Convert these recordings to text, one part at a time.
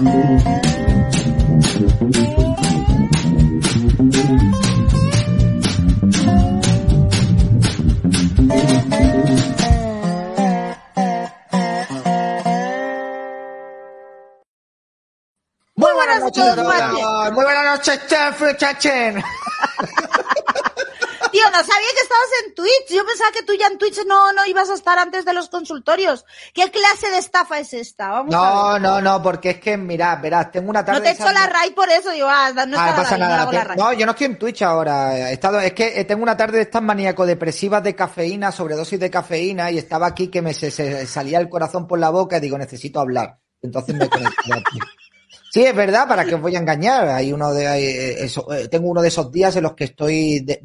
Muy buenas noches. Muy buenas noches, Chef Chachen. No sabía que estabas en Twitch. Yo pensaba que tú ya en Twitch no, no ibas a estar antes de los consultorios. ¿Qué clase de estafa es esta? Vamos a No, ver. no, no, porque es que, mirad, verás, tengo una tarde... No te he hecho esa- la RAI por eso. Digo, ah, no Ah, pasa no nada. Te-. No, yo no estoy en Twitch ahora. He estado, es que eh, tengo una tarde de estas maníaco-depresivas de cafeína, sobredosis de cafeína, y estaba aquí que me se, se salía el corazón por la boca y digo, necesito hablar. Entonces me conecté aquí. Sí, es verdad, para que os voy a engañar. Hay uno de, hay, eh, eso, eh, tengo uno de esos días en los que estoy de,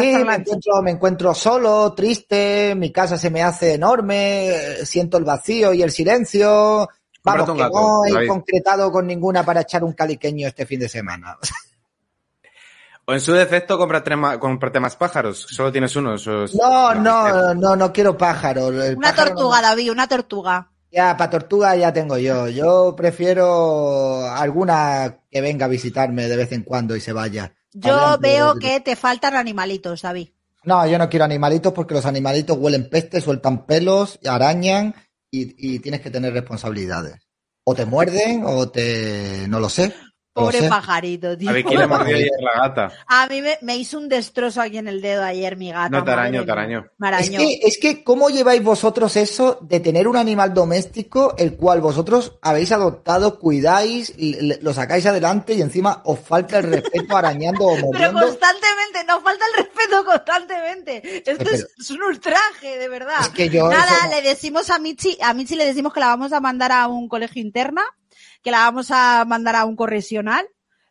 Sí, me encuentro, me encuentro solo, triste, mi casa se me hace enorme, siento el vacío y el silencio. Vamos, que gato, no he David. concretado con ninguna para echar un caliqueño este fin de semana. O en su defecto, cómprate, cómprate más pájaros. Solo tienes uno. eso es- No, no, no, no quiero pájaro. El Una pájaro no- tortuga, David, una tortuga. Ya, para tortuga ya tengo yo. Yo prefiero alguna que venga a visitarme de vez en cuando y se vaya. Yo veo de- que te faltan animalitos, David. No, yo no quiero animalitos porque los animalitos huelen peste, sueltan pelos, arañan y, y tienes que tener responsabilidades. O te muerden o te... no lo sé. No Pobre sé. pajarito, tío. A Vicky le mordió ayer la gata. A mí me, me hizo un destrozo aquí en el dedo ayer mi gata. No, mía. Me Es que, es que, ¿cómo lleváis vosotros eso de tener un animal doméstico el cual vosotros habéis adoptado, cuidáis, lo sacáis adelante y encima os falta el respeto arañando o Pero mordiendo? constantemente, nos falta el respeto constantemente. Esto es, Pero- es un ultraje, de verdad. Es que yo Nada, no- le decimos a Michi, a Michi le decimos que la vamos a mandar a un colegio interna, que la vamos a mandar a un correccional,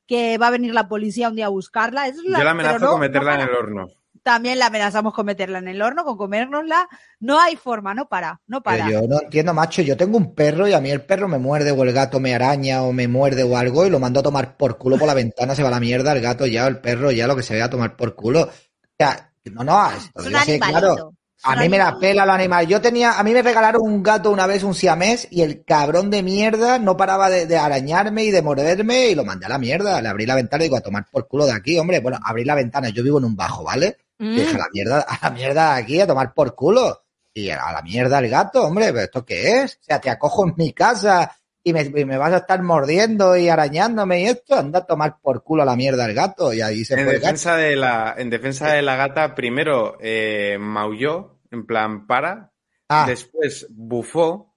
que va a venir la policía un día a buscarla. Es la- Yo la amenazo no- con meterla no en el horno. También la amenazamos con meterla en el horno, con comérnosla. No hay forma, no para, no para. Pero yo no entiendo, macho. Yo tengo un perro y a mí el perro me muerde o el gato me araña o me muerde o algo y lo mando a tomar por culo por la ventana, se va a la mierda, el gato ya, o el perro ya, lo que se vea a tomar por culo. O sea, no, no, esto Es un yo sé, animalito. claro. A mí me la pela los animales. Yo tenía, a mí me regalaron un gato una vez, un siamés, y el cabrón de mierda no paraba de, de arañarme y de morderme y lo mandé a la mierda. Le abrí la ventana y digo, a tomar por culo de aquí, hombre. Bueno, abrí la ventana, yo vivo en un bajo, ¿vale? Mm. Dije, a la mierda, a la mierda de aquí, a tomar por culo. Y a la mierda el gato, hombre, ¿pero esto qué es? O sea, te acojo en mi casa y me, y me vas a estar mordiendo y arañándome y esto, anda a tomar por culo a la mierda el gato. Y ahí se En fue el gato. defensa, de la, en defensa de la gata, primero eh, maulló, en plan para, Ah, después bufó,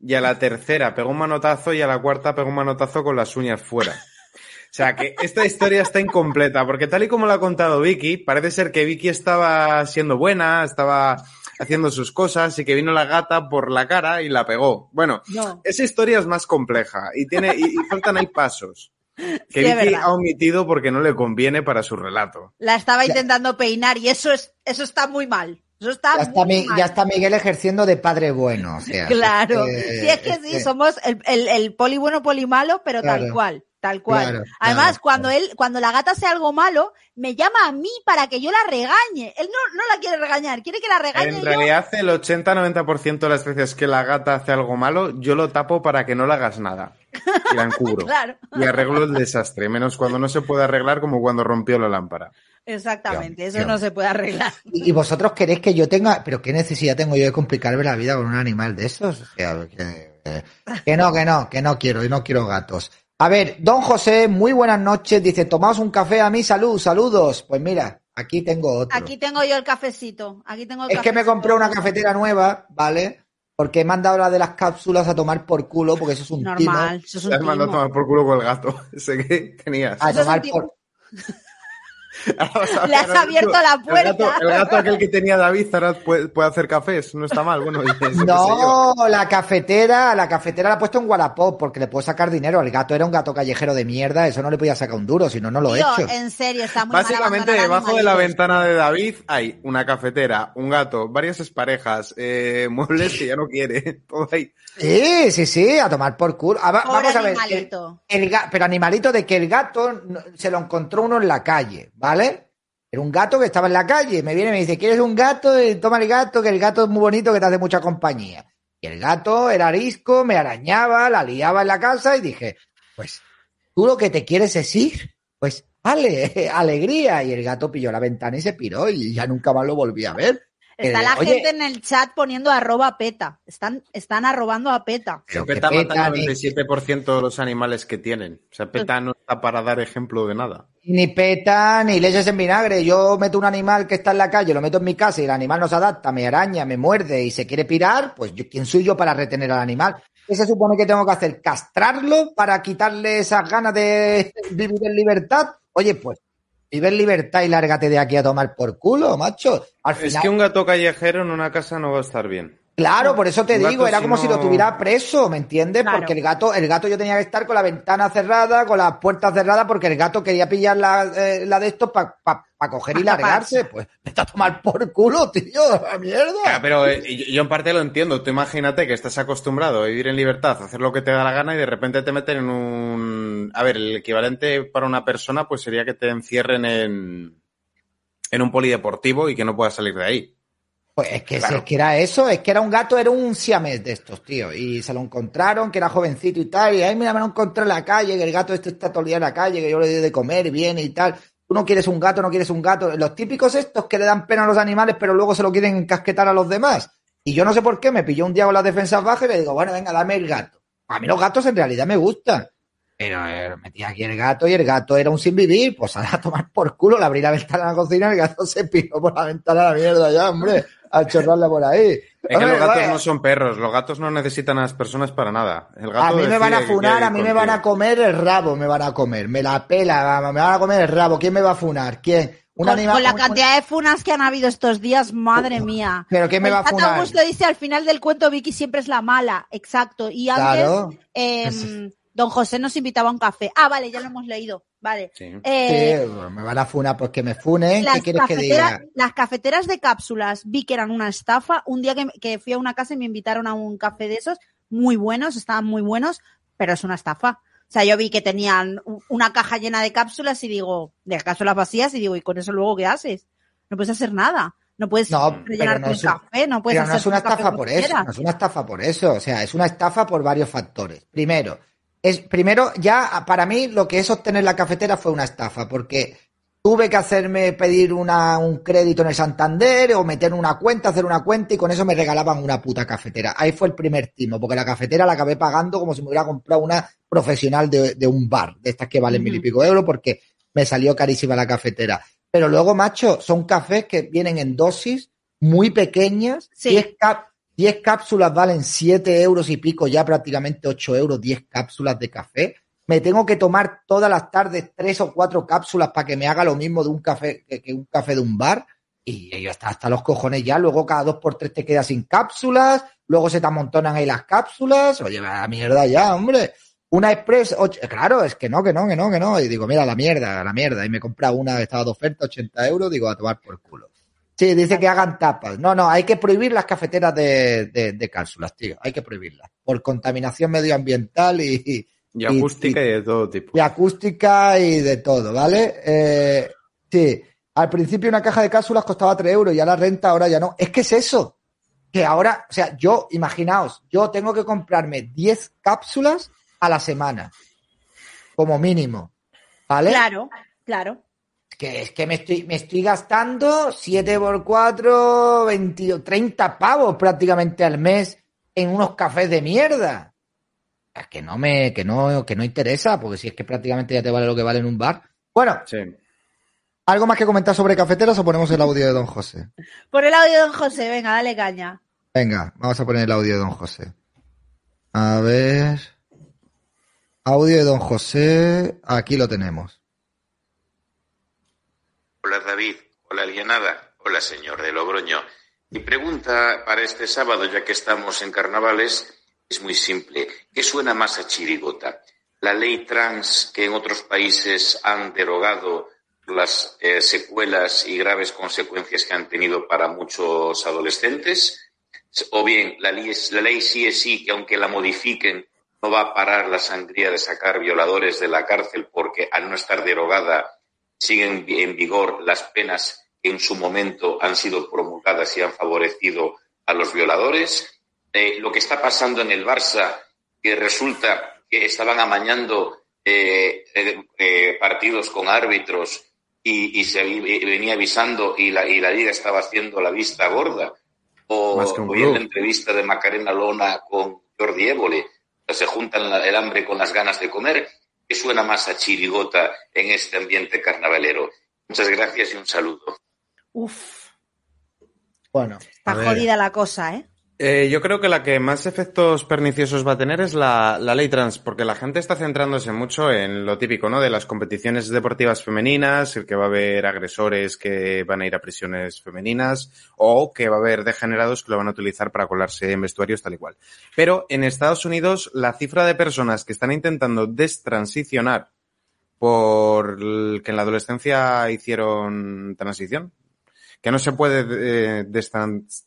y a la tercera pegó un manotazo y a la cuarta pegó un manotazo con las uñas fuera. O sea que esta historia está incompleta, porque tal y como lo ha contado Vicky, parece ser que Vicky estaba siendo buena, estaba haciendo sus cosas y que vino la gata por la cara y la pegó. Bueno, No. esa historia es más compleja y tiene y, y faltan ahí pasos que Sí, Vicky ha omitido porque no le conviene para su relato. La estaba intentando peinar y eso es, eso está muy mal. Eso está ya, está, muy Mi- mal. ya está Miguel ejerciendo de padre bueno. O sea, Claro. es que- sí, es que es sí, que- somos el, el, el poli bueno, poli malo, pero tal cual, tal cual. Claro, Además, claro, cuando claro. él, cuando la gata hace algo malo, me llama a mí para que yo la regañe. Él no, no la quiere regañar, quiere que la regañe En yo. realidad, el 80-90% de las veces que la gata hace algo malo, yo lo tapo para que no le hagas nada. Y la encubro. Claro, Y arreglo el desastre, menos cuando no se puede arreglar como cuando rompió la lámpara. Exactamente, eso no se puede arreglar. ¿Y y vosotros queréis que yo tenga, pero qué necesidad tengo yo de complicarme la vida con un animal de esos? O sea, que, eh, que no, que no, que no quiero, y no quiero gatos. A ver, don José, muy buenas noches. Dice, tomaos un café a mí, salud, saludos. Pues mira, aquí tengo otro. Aquí tengo yo el cafecito. Aquí tengo el Es que me compré una cafetera nueva, ¿vale? Porque me han dado la de las cápsulas a tomar por culo, porque eso es un timo. Normal, eso es un Te has mandado a timo. tomar por culo con el gato ese que tenías. A tomar timo. por, Le has abierto la puerta. El gato, el gato aquel que tenía David ahora puede, puede hacer cafés, no está mal. Bueno. No, la cafetera, la cafetera la he puesto en Wallapop porque le puedo sacar dinero. El gato era un gato callejero de mierda, eso no le podía sacar un duro, si no, no lo he hecho. en serio, está muy Básicamente, debajo de la ventana de David hay una cafetera, un gato, varias parejas, eh, muebles que ya no quiere, todo ahí. Sí, sí, sí, a tomar por culo. Vamos a ver. El, el pero animalito de que el gato se lo encontró uno en la calle, ¿vale? Era un gato que estaba en la calle. Me viene y me dice, ¿quieres un gato? Eh, Toma el gato, que el gato es muy bonito, que te hace mucha compañía. Y el gato era arisco, me arañaba, la liaba en la casa y dije, pues, tú lo que te quieres es ir, pues, vale, alegría. Y el gato pilló la ventana y se piró y ya nunca más lo volví a ver. Está la oye, gente en el chat poniendo arroba peta. Están, están arrobando a peta. pero peta mata el eh, 97% de los animales que tienen. O sea, peta no está para dar ejemplo de nada. Ni peta, ni leches en vinagre. Yo meto un animal que está en la calle, lo meto en mi casa y el animal no se adapta, me araña, me muerde y se quiere pirar, pues yo, ¿quién soy yo para retener al animal? ¿Qué se supone que tengo que hacer? ¿Castrarlo para quitarle esas ganas de vivir en libertad? Oye, pues vive en libertad y lárgate de aquí a tomar por culo, macho. Al Es final, que un gato callejero en una casa no va a estar bien. Claro, por eso te Un digo, era si como si lo tuviera preso, ¿me entiendes? Claro. Porque el gato, el gato yo tenía que estar con la ventana cerrada, con las puertas cerradas, porque el gato quería pillar la, eh, la de estos para coger y Pa' largarse. Pues vete a tomar por culo, tío, la mierda. Claro, pero eh, yo, yo en parte lo entiendo. Tú imagínate que estás acostumbrado a vivir en libertad, a hacer lo que te da la gana y de repente te meten en un... A ver, el equivalente para una persona pues sería que te encierren en, en un polideportivo y que no puedas salir de ahí. Pues es que, Claro. es que era eso, es que era un gato, era un siamés de estos, tío. Y se lo encontraron, que era jovencito y tal. Y ahí mira, me lo encontré en la calle, que el gato este está todo el día en la calle, que yo le doy de comer y viene y tal. Tú no quieres un gato, no quieres un gato. Los típicos estos que le dan pena a los animales, pero luego se lo quieren encasquetar a los demás. Y yo no sé por qué, me pilló un día con las defensas bajas y le digo, bueno, venga, dame el gato. A mí los gatos en realidad me gustan. Pero eh, metí aquí el gato y el gato era un sin vivir, pues a tomar por culo, le abrí la ventana a la cocina y el gato se piró por la ventana a la mierda ya, hombre, a chorrarle por ahí. Es que los gatos vaya, no son perros, los gatos no necesitan a las personas para nada. El gato a mí me van a funar, a mí me van a comer el rabo, me van a comer, me la pela, me van a comer el rabo. ¿Quién me va a funar? ¿Quién? Un Con, animal. con la un- cantidad de funas que han habido estos días, madre mía. ¿Pero quién me va a funar? Augusto dice al final del cuento Vicky siempre es la mala, exacto. Y antes Claro. em, Don José nos invitaba a un café. Ah, vale, ya lo hemos leído. Vale. Sí. Eh, Sí, me van a funar porque me funen. ¿Qué las, quieres que cafeteras, diga? las cafeteras de cápsulas vi que eran una estafa. Un día que, que fui a una casa y me invitaron a un café de esos, muy buenos, estaban muy buenos, pero es una estafa. O sea, yo vi que tenían una caja llena de cápsulas y digo, de cápsulas vacías y digo, ¿y con eso luego qué haces? No puedes hacer nada. No puedes No, rellenarte no un- café, no puedes Pero no hacer es una estafa por eso, no es una estafa por eso, o sea, es una estafa por varios factores. Primero, es primero ya para mí lo que es obtener la cafetera fue una estafa, porque tuve que hacerme pedir una, un crédito en el Santander o meter una cuenta, hacer una cuenta y con eso me regalaban una puta cafetera. Ahí fue el primer timo, porque la cafetera la acabé pagando como si me hubiera comprado una profesional de, de un bar, de estas que valen mil y pico euros, porque me salió carísima la cafetera. Pero luego, macho, son cafés que vienen en dosis muy pequeñas, Sí. 10, cap- 10 cápsulas valen 7 euros y pico, ya prácticamente 8 euros, 10 cápsulas de café. Me tengo que tomar todas las tardes tres o cuatro cápsulas para que me haga lo mismo de un café que, un café de un bar. Y yo hasta, hasta los cojones ya, luego cada dos por tres te quedas sin cápsulas, luego se te amontonan ahí las cápsulas, oye, la mierda ya, hombre. Una Express, ocho- claro, es que no, que no, que no, que no. Y digo, mira, la mierda, la mierda. Y me he comprado una que estaba de oferta, 80 euros, digo, a tomar por culo. Sí, dice que hagan tapas. No, no, hay que prohibir las cafeteras de, de, de cápsulas, tío. Hay que prohibirlas. Por contaminación medioambiental y, y, Y acústica y de todo tipo. y acústica y de todo, ¿vale? Eh, sí, al principio una caja de cápsulas costaba 3 euros, ya la renta ahora ya no. Es que es eso. Que ahora, o sea, yo, imaginaos, yo tengo que comprarme 10 cápsulas a la semana, como mínimo, ¿vale? Claro, claro. Que es que me estoy, me estoy gastando 7 por 4, 20, 30 pavos prácticamente al mes en unos cafés de mierda. Es que no me, que no, que no interesa, porque si es que prácticamente ya te vale lo que vale en un bar. Bueno, Sí. ¿algo más que comentar sobre cafeteras o ponemos el audio de Don José? Por el audio de Don José, venga, dale caña. Venga, vamos a poner el audio de Don José. A ver. Audio de Don José. Aquí lo tenemos. Hola David, hola Alienada, hola señor de Logroño. Mi pregunta para este sábado, ya que estamos en carnavales, es muy simple. ¿Qué suena más a chirigota? ¿La ley trans que en otros países han derogado las eh, secuelas y graves consecuencias que han tenido para muchos adolescentes? ¿O bien la ley, la ley sí es sí, que aunque la modifiquen, no va a parar la sangría de sacar violadores de la cárcel porque al no estar derogada siguen en vigor las penas que en su momento han sido promulgadas y han favorecido a los violadores? Eh, lo que está pasando en el Barça, que resulta que estaban amañando eh, eh, partidos con árbitros y, se venía avisando y la, y la liga estaba haciendo la vista gorda. O hoy en la entrevista de Macarena Lona con Jordi Évole, se juntan el hambre con las ganas de comer. ¿Qué suena más a chirigota en este ambiente carnavalero? Muchas gracias y un saludo. Uf. Bueno. Está jodida la cosa, ¿eh? Eh, yo creo que la que más efectos perniciosos va a tener es la, ley trans, porque la gente está centrándose mucho en lo típico, ¿no? De las competiciones deportivas femeninas, el que va a haber agresores que van a ir a prisiones femeninas, o que va a haber degenerados que lo van a utilizar para colarse en vestuarios tal y cual. Pero en Estados Unidos, la cifra de personas que están intentando destransicionar por que en la adolescencia hicieron transición, que no se puede eh,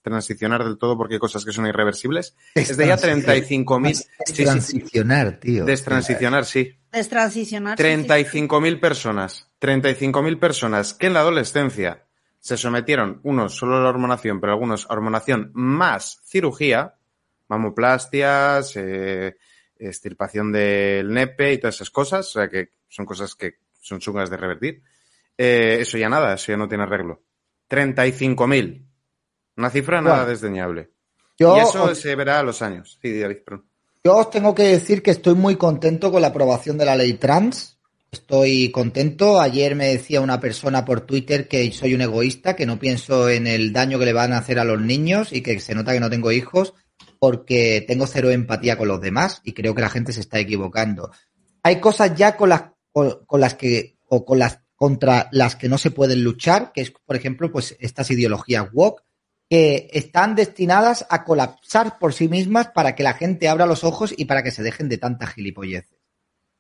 transicionar del todo porque hay cosas que son irreversibles. Es de ya 35.000. Destransicionar, tío. Destransicionar, sí. Destransicionar. 35.000 personas. 35.000 personas que en la adolescencia se sometieron, unos solo a la hormonación, pero algunos a hormonación más cirugía, mamoplastias, eh, extirpación del nepe y todas esas cosas, o sea que son cosas que son chungas de revertir. Eh, eso ya nada, eso ya no tiene arreglo. 35.000. Una cifra nada desdeñable. y eso se verá a los años. Sí, David, Yo os tengo que decir que estoy muy contento con la aprobación de la ley trans. Estoy contento. Ayer me decía una persona por Twitter que soy un egoísta, que no pienso en el daño que le van a hacer a los niños y que se nota que no tengo hijos porque tengo cero empatía con los demás y creo que la gente se está equivocando. Hay cosas ya con las, con las que, o con las contra las que no se pueden luchar, que es, por ejemplo, pues estas ideologías woke, que están destinadas a colapsar por sí mismas para que la gente abra los ojos y para que se dejen de tanta gilipolleces.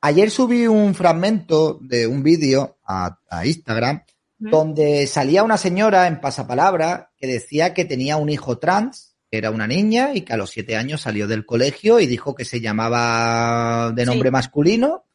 Ayer subí un fragmento de un vídeo a, Instagram donde salía una señora en pasapalabra que decía que tenía un hijo trans, que era una niña y que a los siete años salió del colegio y dijo que se llamaba de nombre masculino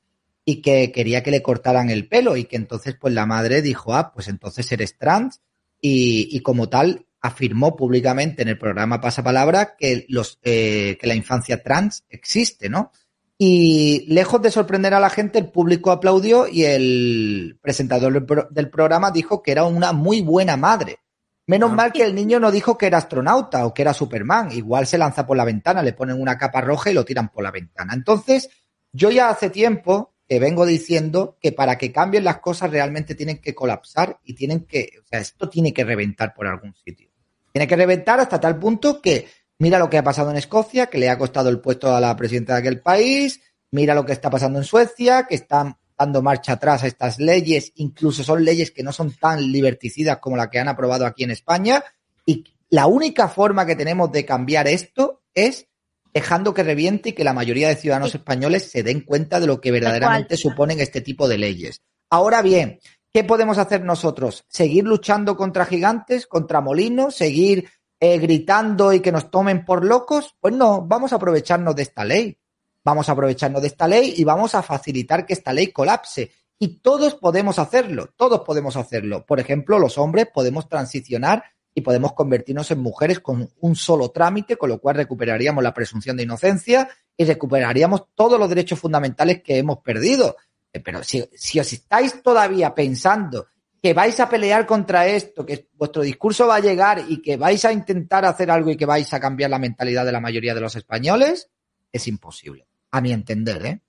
y que quería que le cortaran el pelo y que entonces pues la madre dijo, ah, pues entonces eres trans y, como tal afirmó públicamente en el programa Pasapalabra que, los, eh, que la infancia trans existe, ¿no? Y lejos de sorprender a la gente, el público aplaudió y el presentador del programa dijo que era una muy buena madre. Menos ah. mal que el niño no dijo que era astronauta o que era Superman. Igual se lanza por la ventana, le ponen una capa roja y lo tiran por la ventana. Entonces, yo ya hace tiempo vengo diciendo que para que cambien las cosas realmente tienen que colapsar y tienen que, o sea, esto tiene que reventar por algún sitio. Tiene que reventar hasta tal punto que mira lo que ha pasado en Escocia, que le ha costado el puesto a la presidenta de aquel país, mira lo que está pasando en Suecia, que están dando marcha atrás a estas leyes, incluso son leyes que no son tan liberticidas como la que han aprobado aquí en España, y la única forma que tenemos de cambiar esto es dejando que reviente y que la mayoría de ciudadanos españoles se den cuenta de lo que verdaderamente suponen este tipo de leyes. Ahora bien, ¿qué podemos hacer nosotros? ¿Seguir luchando contra gigantes, contra molinos? ¿Seguir eh, gritando y que nos tomen por locos? Pues no, vamos a aprovecharnos de esta ley. Vamos a aprovecharnos de esta ley y vamos a facilitar que esta ley colapse. Y todos podemos hacerlo, todos podemos hacerlo. Por ejemplo, los hombres podemos transicionar y podemos convertirnos en mujeres con un solo trámite, con lo cual recuperaríamos la presunción de inocencia y recuperaríamos todos los derechos fundamentales que hemos perdido. Eh, pero si, si os estáis todavía pensando que vais a pelear contra esto, que vuestro discurso va a llegar y que vais a intentar hacer algo y que vais a cambiar la mentalidad de la mayoría de los españoles, es imposible, a mi entender, ¿eh?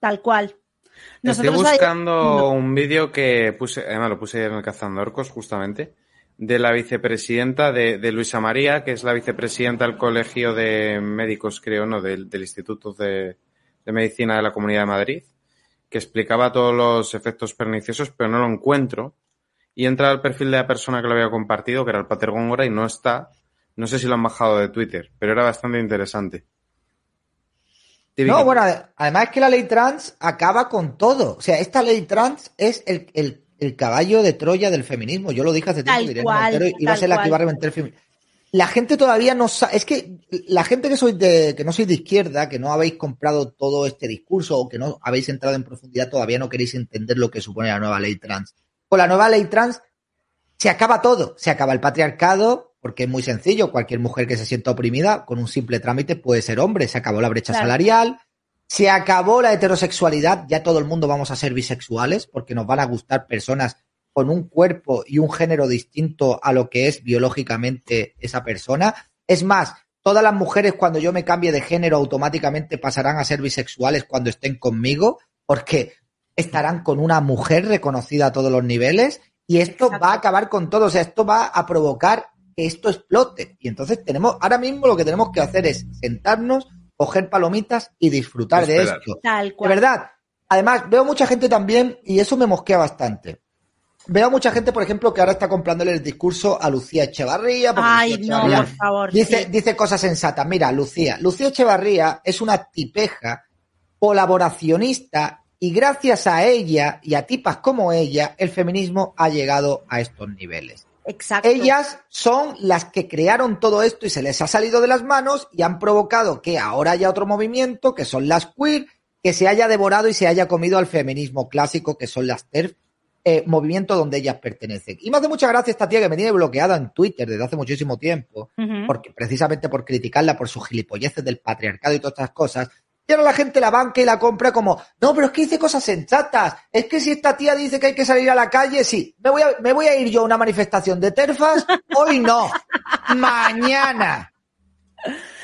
Tal cual. Estoy buscando un vídeo que puse, además lo puse en el Cazando Orcos justamente, de la vicepresidenta de, de, Luisa María, que es la vicepresidenta del Colegio de Médicos, creo, ¿no? Del, del Instituto de, de, Medicina de la Comunidad de Madrid, que explicaba todos los efectos perniciosos, pero no lo encuentro. y entra al perfil de la persona que lo había compartido, que era el Pater Góngora, y no está. No sé si lo han bajado de Twitter, pero era bastante interesante. No, bueno, además es que la ley trans acaba con todo. O sea, esta ley trans es el, el, el caballo de Troya del feminismo. Yo lo dije hace tiempo, cual, y va a ser la que va a reventar el feminismo. La gente todavía no sabe, es que la gente que sois de, que no sois de izquierda, que no habéis comprado todo este discurso o que no habéis entrado en profundidad, todavía no queréis entender lo que supone la nueva ley trans. Con la nueva ley trans se acaba todo, se acaba el patriarcado, porque es muy sencillo, cualquier mujer que se sienta oprimida con un simple trámite puede ser hombre, se acabó la brecha Claro. salarial, se acabó la heterosexualidad, ya todo el mundo vamos a ser bisexuales porque nos van a gustar personas con un cuerpo y un género distinto a lo que es biológicamente esa persona. Es más, todas las mujeres cuando yo me cambie de género automáticamente pasarán a ser bisexuales cuando estén conmigo porque estarán con una mujer reconocida a todos los niveles y esto Exacto. va a acabar con todo, o sea, esto va a provocar que esto explote. Y entonces tenemos, ahora mismo lo que tenemos que hacer es sentarnos, coger palomitas y disfrutar de esto. Tal De cual. verdad. Además, veo mucha gente también, y eso me mosquea bastante. Veo mucha gente, por ejemplo, que ahora está comprándole el discurso a Lucía Echevarría. porque Ay, Lucía no, Echevarría por favor. Dice, sí. dice cosas sensatas. Mira, Lucía. Lucía Echevarría es una tipeja colaboracionista y gracias a ella y a tipas como ella, el feminismo ha llegado a estos niveles. Exacto. Ellas son las que crearon todo esto y se les ha salido de las manos y han provocado que ahora haya otro movimiento, que son las queer, que se haya devorado y se haya comido al feminismo clásico, que son las TERF, eh, movimiento donde ellas pertenecen. Y me hace mucha gracia esta tía que me tiene bloqueada en Twitter desde hace muchísimo tiempo, porque precisamente por criticarla por sus gilipolleces del patriarcado y todas estas cosas. Y ahora la gente la banca y la compra como, no, pero es que dice cosas sensatas. Es que si esta tía dice que hay que salir a la calle, sí. Me voy a, me voy a ir yo a una manifestación de terfas. Hoy no. Mañana.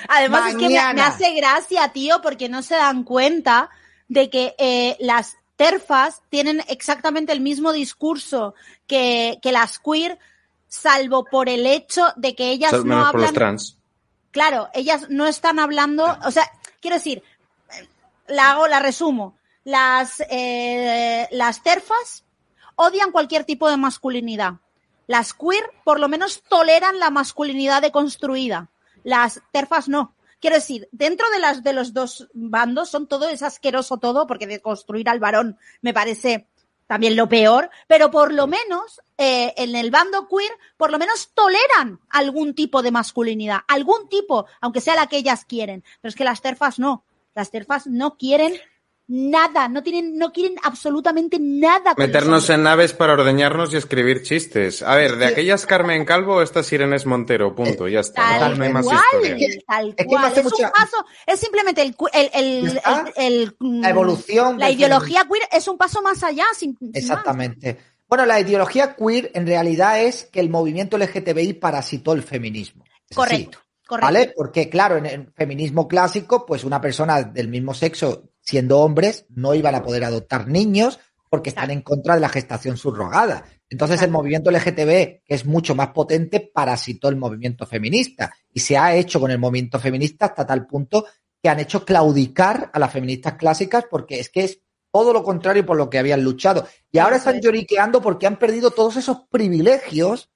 Además es que me, hace gracia, tío, porque no se dan cuenta de que eh, las terfas tienen exactamente el mismo discurso que, que las queer, salvo por el hecho de que ellas no por los hablan. trans. Claro, ellas no están hablando, o sea, quiero decir, la hago, la resumo. Las, eh, las terfas odian cualquier tipo de masculinidad. Las queer por lo menos toleran la masculinidad deconstruida. Las terfas no. Quiero decir, dentro de las de los dos bandos son todo es asqueroso todo, porque deconstruir al varón me parece también lo peor, pero por lo menos eh, en el bando queer, por lo menos toleran algún tipo de masculinidad, algún tipo, aunque sea la que ellas quieren. Pero es que las terfas no. Las terfas no quieren nada, no tienen, no quieren absolutamente nada. con Meternos en naves para ordeñarnos y escribir chistes. A ver, de Sí. aquellas Carmen Calvo, estas Irenes Montero, punto, ya está. Tal No, no hay más cual, historia. Es que- tal es que me cual. hace Es mucha- un paso, es simplemente el, cu- el, el, el- La evolución. la ideología queer es un paso más allá, sin, sin más. Exactamente. Bueno, la ideología queer en realidad es que el movimiento LGTBI parasitó el feminismo. Es así, Correcto. ¿Vale? Porque, claro, en el feminismo clásico, pues una persona del mismo sexo, siendo hombres, no iban a poder adoptar niños porque están en contra de la gestación subrogada. Entonces, el movimiento LGTB, que es mucho más potente, parasitó el movimiento feminista. Y se ha hecho con el movimiento feminista hasta tal punto que han hecho claudicar a las feministas clásicas porque es que es todo lo contrario por lo que habían luchado. Y ahora están es. lloriqueando porque han perdido todos esos privilegios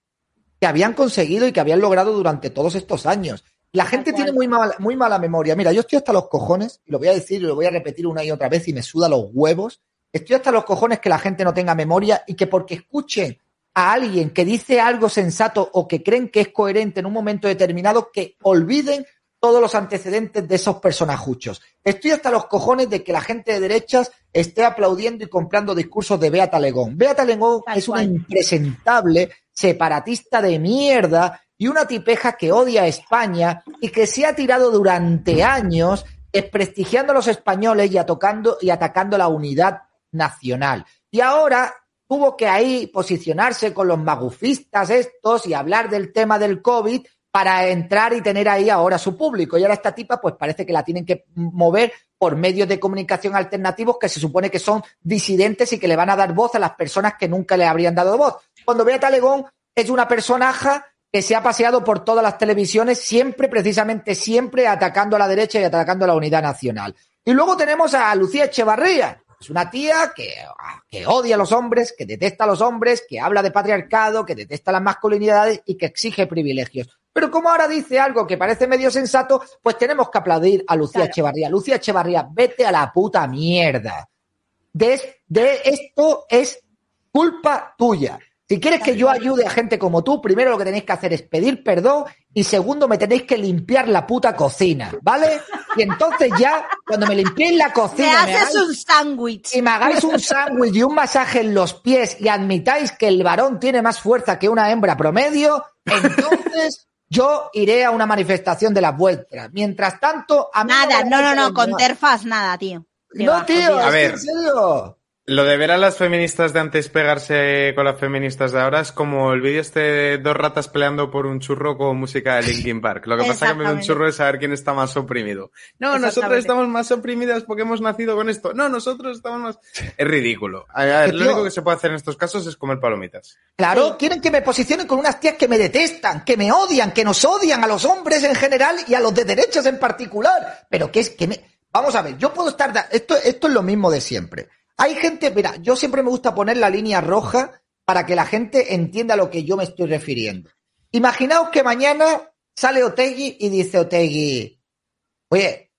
que habían conseguido y que habían logrado durante todos estos años. La gente tiene muy mala, muy mala memoria. Mira, yo estoy hasta los cojones, y lo voy a decir y lo voy a repetir una y otra vez y me suda los huevos. Estoy hasta los cojones que la gente no tenga memoria y que porque escuchen a alguien que dice algo sensato o que creen que es coherente en un momento determinado, que olviden todos los antecedentes de esos personajuchos. Estoy hasta los cojones de que la gente de derechas esté aplaudiendo y comprando discursos de Beata Legón. Beata Legón es una impresentable, separatista de mierda y una tipeja que odia a España y que se ha tirado durante años desprestigiando a los españoles y, atacando, y atacando la unidad nacional. Y ahora tuvo que ahí posicionarse con los magufistas estos y hablar del tema del COVID para entrar y tener ahí ahora su público. Y ahora esta tipa, pues parece que la tienen que mover por medios de comunicación alternativos que se supone que son disidentes y que le van a dar voz a las personas que nunca le habrían dado voz. Cuando Beata Legón es una personaja que se ha paseado por todas las televisiones, siempre, precisamente siempre, atacando a la derecha y atacando a la unidad nacional. Y luego tenemos a Lucía Echevarría, Es una tía que, que odia a los hombres, que detesta a los hombres, que habla de patriarcado, que detesta las masculinidades y que exige privilegios. Pero como ahora dice algo que parece medio sensato, pues tenemos que aplaudir a Lucía Claro. Echevarría. Lucía Echevarría, vete a la puta mierda. De, de esto es culpa tuya. Si quieres que yo ayude a gente como tú, primero lo que tenéis que hacer es pedir perdón y segundo me tenéis que limpiar la puta cocina, ¿vale? Y entonces ya, cuando me limpiéis la cocina, me haces hagáis- un sándwich. si me hagáis un sándwich y un masaje en los pies y admitáis que el varón tiene más fuerza que una hembra promedio, entonces yo iré a una manifestación de las vuestras. Mientras tanto, a mí Nada, me no, no, no, con terfas nada, tío. No, tío. A ver. en serio. Lo de ver a las feministas de antes pegarse con las feministas de ahora es como el vídeo este de dos ratas peleando por un churro con música de Linkin Park. Lo que pasa que vez de un churro es saber quién está más oprimido. No, nosotros estamos más oprimidas porque hemos nacido con esto. No, nosotros estamos más... Es ridículo. A ver, Que, lo tío- único que se puede hacer en estos casos es comer palomitas. Claro, quieren que me posicionen con unas tías que me detestan, que me odian, que nos odian a los hombres en general y a los de derechos en particular. Pero que es que me... Vamos a ver, yo puedo estar... da- Esto, esto es lo mismo de siempre. Hay gente, mira, yo siempre me gusta poner la línea roja para que la gente entienda a lo que yo me estoy refiriendo. Imaginaos que mañana sale Otegui y dice Otegui, oye,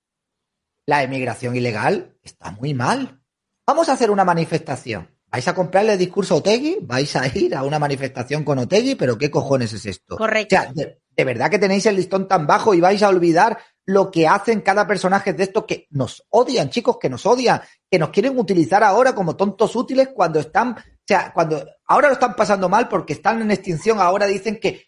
la emigración ilegal está muy mal. Vamos a hacer una manifestación. ¿Vais a comprarle el discurso a Otegui? ¿Vais a ir a una manifestación con Otegui? ¿Pero qué cojones es esto? Correcto. O sea, de, de verdad que tenéis el listón tan bajo y vais a olvidar lo que hacen cada personaje de estos que nos odian, chicos, que nos odian, que nos quieren utilizar ahora como tontos útiles cuando están, o sea, cuando ahora lo están pasando mal porque están en extinción, ahora dicen que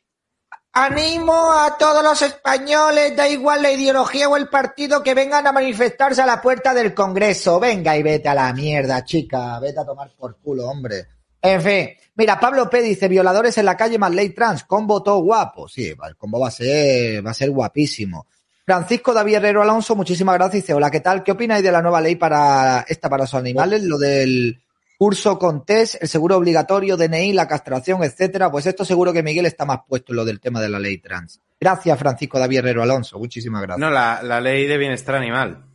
animo a todos los españoles, da igual la ideología o el partido, que vengan a manifestarse a la puerta del Congreso. Venga y vete a la mierda, chica, vete a tomar por culo, hombre. En fin, mira, Pablo P dice violadores en la calle más ley trans, combo todo guapo. Sí, el combo va a ser, va a ser guapísimo. Francisco David Herrero Alonso, muchísimas gracias. Dice, hola, ¿qué tal? ¿Qué opináis de la nueva ley para esta para los animales? Lo del curso con test, el seguro obligatorio, DNI, la castración, etcétera. Pues esto seguro que Miguel está más puesto en lo del tema de la ley trans. Gracias, Francisco David Herrero Alonso. Muchísimas gracias. No, la, ley de bienestar animal.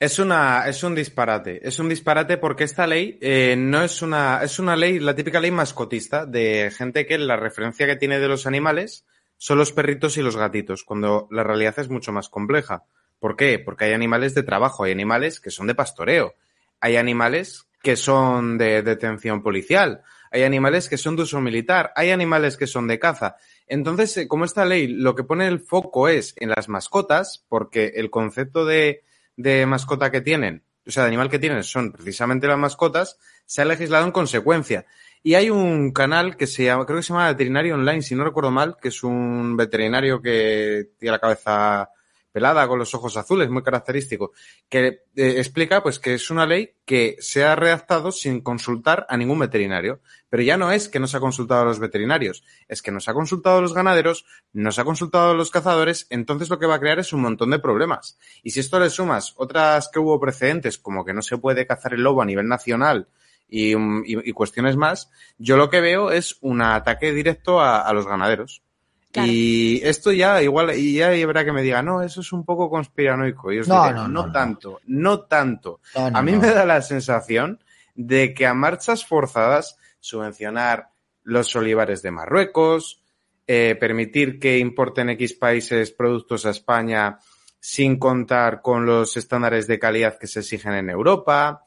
Es una, es un disparate. Es un disparate porque esta ley eh, no es una, es una ley, la típica ley mascotista de gente que la referencia que tiene de los animales son los perritos y los gatitos, cuando la realidad es mucho más compleja. ¿Por qué? Porque hay animales de trabajo, hay animales que son de pastoreo, hay animales que son de detención policial, hay animales que son de uso militar, hay animales que son de caza. Entonces, eh, como esta ley lo que pone el foco es en las mascotas, porque el concepto de, de mascota que tienen, o sea, de animal que tienen son precisamente las mascotas, se ha legislado en consecuencia. Y hay un canal que se llama, creo que se llama Veterinario Online, si no recuerdo mal, que es un veterinario que tiene la cabeza pelada con los ojos azules, muy característico, que eh, explica pues que es una ley que se ha redactado sin consultar a ningún veterinario. Pero ya no es que no se ha consultado a los veterinarios, es que no se ha consultado a los ganaderos, no se ha consultado a los cazadores, entonces lo que va a crear es un montón de problemas. Y si esto le sumas otras que hubo precedentes, como que no se puede cazar el lobo a nivel nacional y, y- y cuestiones más, yo lo que veo es un ataque directo a, a los ganaderos. Claro. Y esto ya igual, y ya habrá que me diga, no, eso es un poco conspiranoico. Y os No, diré, no, no, no. tanto, no tanto. No, no, a mí no. me da la sensación de que a marchas forzadas subvencionar los olivares de Marruecos, eh, permitir que importen X países productos a España sin contar con los estándares de calidad que se exigen en Europa,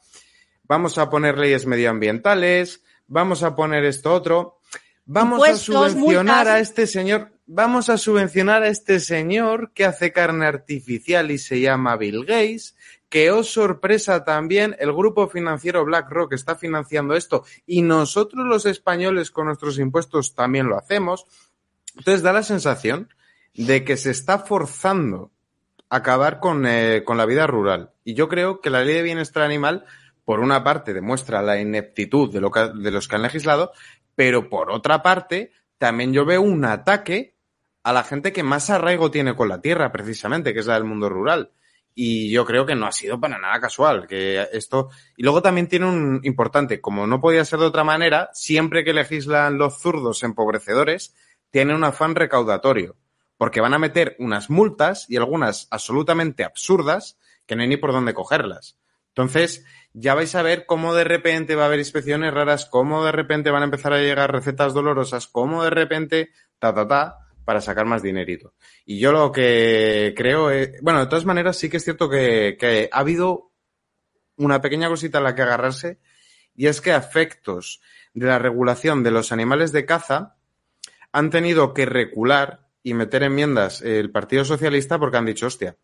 vamos a poner leyes medioambientales, vamos a poner esto otro, vamos Impuestos, a subvencionar multas. a este señor, vamos a subvencionar a este señor que hace carne artificial y se llama Bill Gates, que oh sorpresa también el grupo financiero BlackRock está financiando esto y nosotros los españoles con nuestros impuestos también lo hacemos. Entonces da la sensación de que se está forzando a acabar con, eh, con la vida rural. Y yo creo que la ley de bienestar animal, por una parte, demuestra la ineptitud de, lo que- de los que han legislado, pero por otra parte, también yo veo un ataque a la gente que más arraigo tiene con la tierra, precisamente, que es la del mundo rural. Y yo creo que no ha sido para nada casual, que esto... Y luego también tiene un importante, como no podía ser de otra manera, siempre que legislan los zurdos empobrecedores, tiene un afán recaudatorio, porque van a meter unas multas y algunas absolutamente absurdas que no hay ni por dónde cogerlas. Entonces, ya vais a ver cómo de repente va a haber inspecciones raras, cómo de repente van a empezar a llegar recetas dolorosas, cómo de repente, ta, ta, ta, para sacar más dinerito. Y yo lo que creo es, bueno, de todas maneras sí que es cierto que, ha habido una pequeña cosita a la que agarrarse y es que a efectos de la regulación de los animales de caza han tenido que recular y meter enmiendas el Partido Socialista porque han dicho, hostia,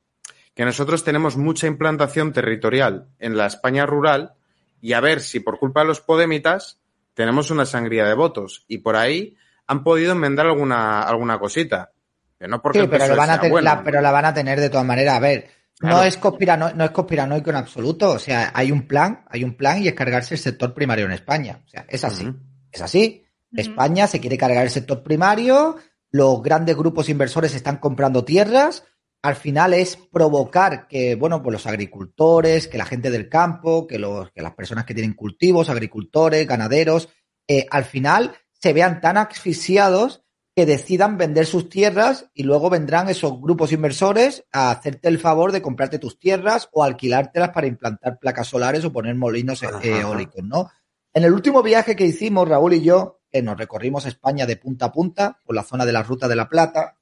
que nosotros tenemos mucha implantación territorial en la España rural y a ver si por culpa de los podemitas tenemos una sangría de votos y por ahí han podido enmendar alguna, alguna cosita. Que no porque Sí, el pero, PSOE lo van a sea ten- bueno. la, pero la van a tener de todas maneras. A ver, no es conspirano, no es conspiranoico en absoluto. O sea, hay un plan, hay un plan y es cargarse el sector primario en España. O sea, es así. Es así. España se quiere cargar el sector primario, los grandes grupos inversores están comprando tierras. Al final es provocar que, bueno, pues los agricultores, que la gente del campo, que, los, que las personas que tienen cultivos, agricultores, ganaderos, eh, al final se vean tan asfixiados que decidan vender sus tierras y luego vendrán esos grupos inversores a hacerte el favor de comprarte tus tierras o alquilártelas para implantar placas solares o poner molinos eh, Ajá. eólicos, ¿no? En el último viaje que hicimos, Raúl y yo, que nos recorrimos España de punta a punta, por la zona de la Ruta de la Plata,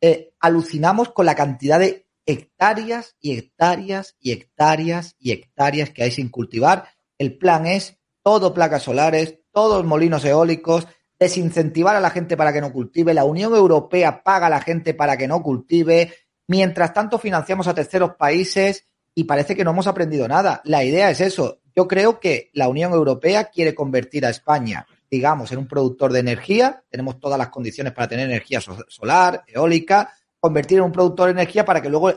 eh, alucinamos con la cantidad de hectáreas y hectáreas y hectáreas y hectáreas que hay sin cultivar. El plan es todo placas solares, todos molinos eólicos, desincentivar a la gente para que no cultive, la Unión Europea paga a la gente para que no cultive, mientras tanto financiamos a terceros países y parece que no hemos aprendido nada. La idea es eso. Yo creo que la Unión Europea quiere convertir a España, digamos, en un productor de energía. Tenemos todas las condiciones para tener energía so- solar, eólica, convertir en un productor de energía para que luego,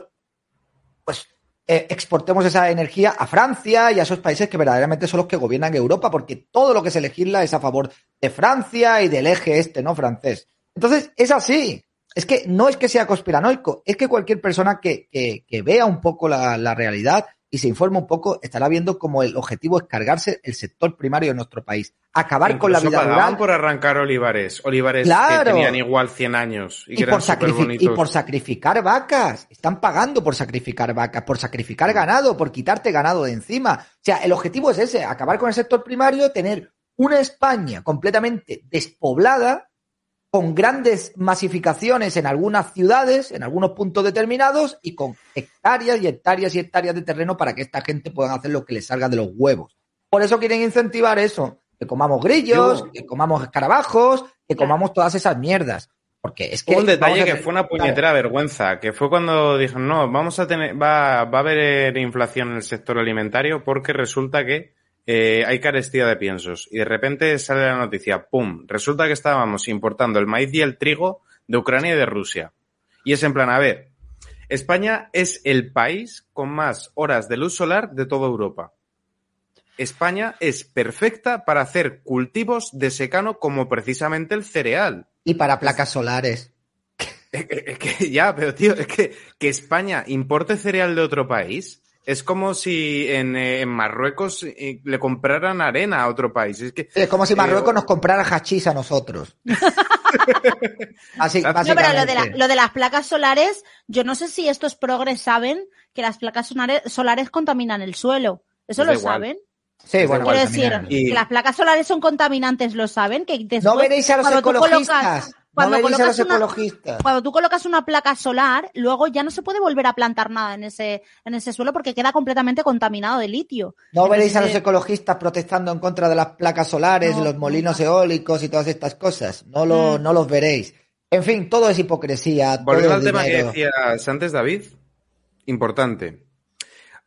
pues, eh, exportemos esa energía a Francia y a esos países que verdaderamente son los que gobiernan Europa, porque todo lo que se legisla es a favor de Francia y del eje este, ¿no? Francés. Entonces, es así. Es que no es que sea conspiranoico, es que cualquier persona que, que- que vea un poco la realidad y se informe un poco estará viendo como el objetivo es cargarse el sector primario de nuestro país, acabar con la vida rural por arrancar olivares, olivares Claro. que tenían igual 100 años y, y que por sacrificar vacas. Están pagando por sacrificar vacas, por sacrificar ganado, por quitarte ganado de encima. O sea, el objetivo es ese, acabar con el sector primario, tener una España completamente despoblada, con grandes masificaciones en algunas ciudades, en algunos puntos determinados, y con hectáreas y hectáreas y hectáreas de terreno para que esta gente pueda hacer lo que les salga de los huevos. Por eso quieren incentivar eso, que comamos grillos, que comamos escarabajos, que comamos todas esas mierdas. Porque es que un detalle que fue una puñetera vergüenza, que fue cuando dijeron, no, vamos a tener, va, va a haber inflación en el sector alimentario porque resulta que eh, hay carestía de piensos. Y de repente sale la noticia, ¡pum! Resulta que estábamos importando el maíz y el trigo de Ucrania y de Rusia. Y es en plan, a ver, España es el país con más horas de luz solar de toda Europa. España es perfecta para hacer cultivos de secano como precisamente el cereal. Y para placas solares. Es que, es que ya, pero tío, es que, que España importe cereal de otro país es como si en, eh, en Marruecos eh, le compraran arena a otro país. Es que Es como si Eh, Marruecos nos comprara hachís a nosotros. Así, No, No, pero lo de, la- básicamente. lo de las placas solares, yo no sé si estos progres saben que las placas solares, solares contaminan el suelo. ¿Eso Les lo igual. saben? Sí, bueno, Quiero decir. Y- que las placas solares son contaminantes, ¿lo saben? Que después, No veréis a los ecologistas. colocas- cuando colocas los una- ecologistas. Cuando tú colocas una placa solar, luego ya no se puede volver a plantar nada en ese, en ese suelo porque queda completamente contaminado de litio. No veréis a los Entonces, ecologistas protestando en contra de las placas solares, No, los molinos eólicos y todas estas cosas. No, lo, Mm. no los veréis. En fin, todo es hipocresía. Volviendo al tema que decías antes, David, importante.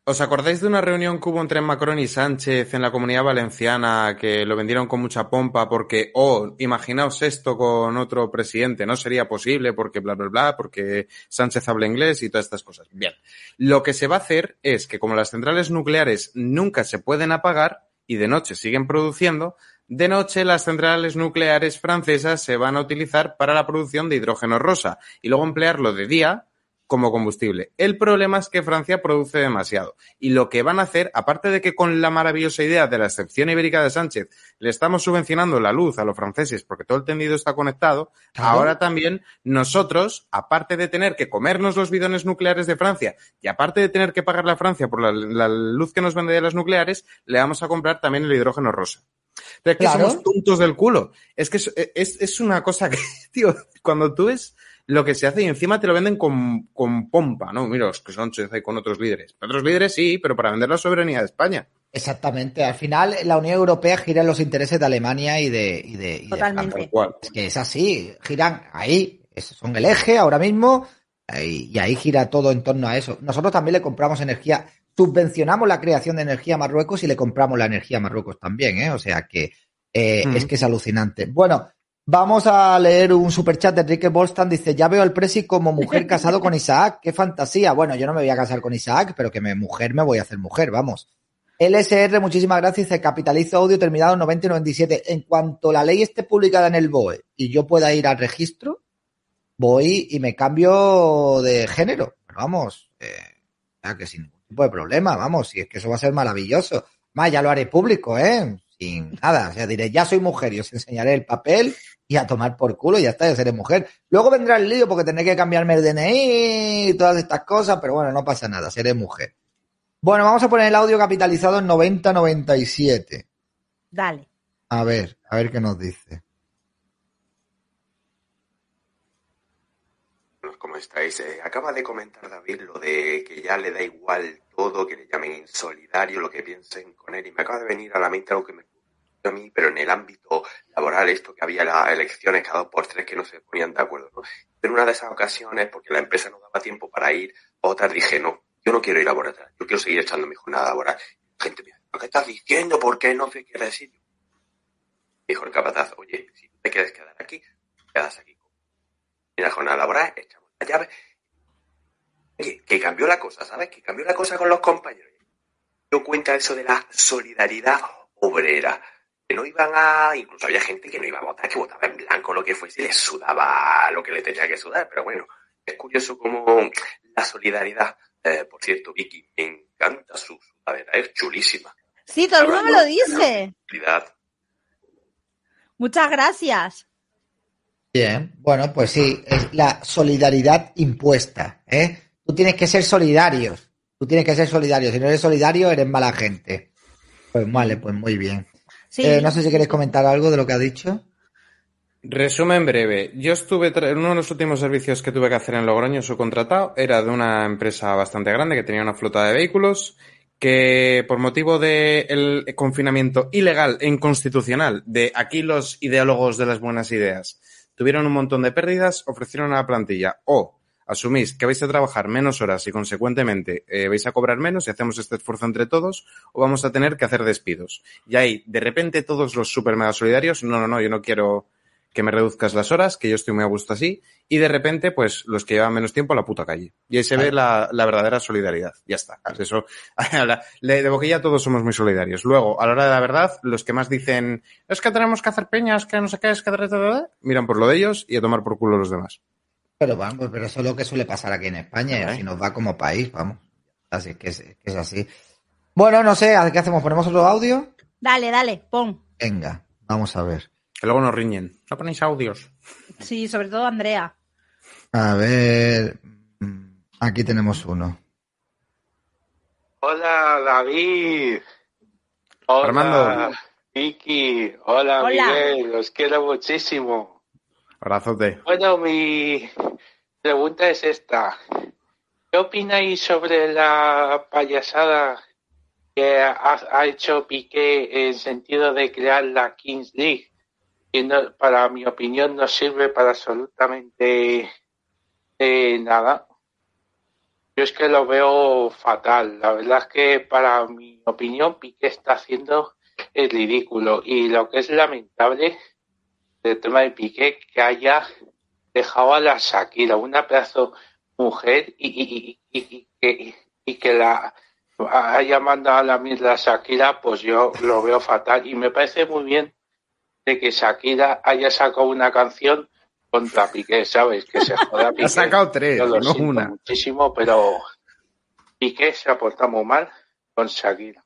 ¿Os acordáis de una reunión que hubo entre Macron y Sánchez en la comunidad valenciana que lo vendieron con mucha pompa porque, oh, imaginaos esto con otro presidente, no sería posible porque bla, bla, bla, porque Sánchez habla inglés y todas estas cosas? Bien. Lo que se va a hacer es que como las centrales nucleares nunca se pueden apagar y de noche siguen produciendo, de noche las centrales nucleares francesas se van a utilizar para la producción de hidrógeno rosa y luego emplearlo de día como combustible. El problema es que Francia produce demasiado. Y lo que van a hacer, aparte de que con la maravillosa idea de la excepción ibérica de Sánchez le estamos subvencionando la luz a los franceses porque todo el tendido está conectado, Claro. ahora también nosotros, aparte de tener que comernos los bidones nucleares de Francia y aparte de tener que pagarle a Francia por la, la luz que nos vende de las nucleares, le vamos a comprar también el hidrógeno rosa. Es que Claro. somos tontos del culo. Es que es, es- es una cosa que, tío, cuando tú ves lo que se hace y encima te lo venden con, con pompa, ¿no? Mira, los que hay con otros líderes. Otros líderes sí, pero para vender la soberanía de España. Exactamente. Al final, la Unión Europea gira en los intereses de Alemania y de, y de, y de Totalmente. Francia. Cual. Es que es así. Giran ahí. es- son el eje ahora mismo. ahí- y ahí gira todo en torno a eso. Nosotros también le compramos energía. Subvencionamos la creación de energía a Marruecos y le compramos la energía a Marruecos también, ¿eh? O sea que eh, es que es alucinante. Bueno, vamos a leer un superchat de Enrique Bolstan. Dice, ya veo al Presi como mujer casado con Isaac. ¡Qué fantasía! Bueno, yo no me voy a casar con Isaac, pero que me mujer me voy a hacer mujer, vamos. LSR, muchísimas gracias. Dice, capitalizo audio terminado en 90 y 97. En cuanto la ley esté publicada en el BOE y yo pueda ir al registro, voy y me cambio de género. Pero vamos, eh, ya que sin ningún tipo de problema, vamos, si es que eso va a ser maravilloso. Más, ya lo haré público, ¿eh? Sin nada. O sea, diré, ya soy mujer y os enseñaré el papel y a tomar por culo y ya está, ya seré mujer. Luego vendrá el lío porque tendré que cambiarme el DNI y todas estas cosas, pero bueno, no pasa nada, seré mujer. Bueno, vamos a poner el audio capitalizado en 90-97. Dale. A ver, a ver qué nos dice. ¿Cómo estáis? Eh, acaba de comentar David lo de que ya le da igual todo, que le llamen insolidario, lo que piensen con él, y me acaba de venir a la mente algo que me ocurrió a mí, pero en el ámbito laboral, esto que había las elecciones cada dos por tres que no se ponían de acuerdo. ¿no? En una de esas ocasiones, porque la empresa no daba tiempo para ir, otras dije, no, yo no quiero ir a laborar, yo quiero seguir echando mi jornada laboral. Gente me dice, ¿pero qué estás diciendo? ¿Por qué no te quieres ir? Dijo el capataz, oye, si te quieres quedar aquí, quedas aquí. En la jornada laboral, echamos la llave. Oye, que cambió la cosa, ¿sabes? Que cambió la cosa con los compañeros. Yo cuenta eso de la solidaridad obrera. Que no iban a. Incluso había gente que no iba a votar, que votaba en blanco, lo que fuese, y les sudaba lo que le tenía que sudar. Pero bueno, es curioso como la solidaridad. eh, por cierto, Vicky, me encanta su sudadera, es chulísima. Sí, todo el mundo me lo dice. Solidaridad. Muchas gracias. Bien, bueno, pues sí, es la solidaridad impuesta, ¿eh? Tú tienes que ser solidarios, tú tienes que ser solidario, si no eres solidario eres mala gente. Pues vale, pues muy bien. Sí. Eh, no sé si queréis comentar algo de lo que ha dicho. Resumen breve. Yo estuve, uno de los últimos servicios que tuve que hacer en Logroño, subcontratado, era de una empresa bastante grande que tenía una flota de vehículos que por motivo del confinamiento ilegal e inconstitucional de aquí los ideólogos de las buenas ideas tuvieron un montón de pérdidas, ofrecieron a la plantilla o asumís que vais a trabajar menos horas y consecuentemente eh, vais a cobrar menos y hacemos este esfuerzo entre todos o vamos a tener que hacer despidos. Y ahí, de repente, todos los super mega solidarios, no, no, no, yo no quiero que me reduzcas las horas, que yo estoy muy a gusto así, y de repente, pues, los que llevan menos tiempo a la puta calle. Y ahí se ve la, la verdadera solidaridad. Ya está. Pues eso, la- de de boquilla todos somos muy solidarios. Luego, a la hora de la verdad, los que más dicen, es que tenemos que hacer peñas, que no sé qué, es que... Miran por lo de ellos y a tomar por culo los demás. Pero vamos, pero eso es lo que suele pasar aquí en España y así nos va como país, vamos. Así que es, que es así. Bueno, no sé, ¿qué hacemos? ¿Ponemos otro audio? Dale, dale, pon. Venga, vamos a ver. Que luego nos riñen. No ponéis audios. Sí, sobre todo Andrea. A ver, aquí tenemos uno. Hola David. Hola Armando. Vicky. Hola, Hola. Miguel. Los quiero muchísimo. Bueno, mi pregunta es esta. ¿Qué opináis sobre la payasada que ha, ha hecho Piqué en sentido de crear la Kings League? Que no- para mi opinión no sirve para absolutamente eh, nada. Yo es que lo veo fatal. La verdad es que para mi opinión Piqué está haciendo el ridículo. Y lo que es lamentable del tema de Piqué que haya dejado a la Shakira, una pedazo mujer, y, y, y, y- y que, y que la haya mandado a la misma Shakira, pues yo lo veo fatal. Y me parece muy bien de que Shakira haya sacado una canción contra Piqué, ¿sabes? Que se joda Piqué. Ha sacado tres, Yo lo no siento una. muchísimo, pero Piqué se ha portado muy mal con Shakira.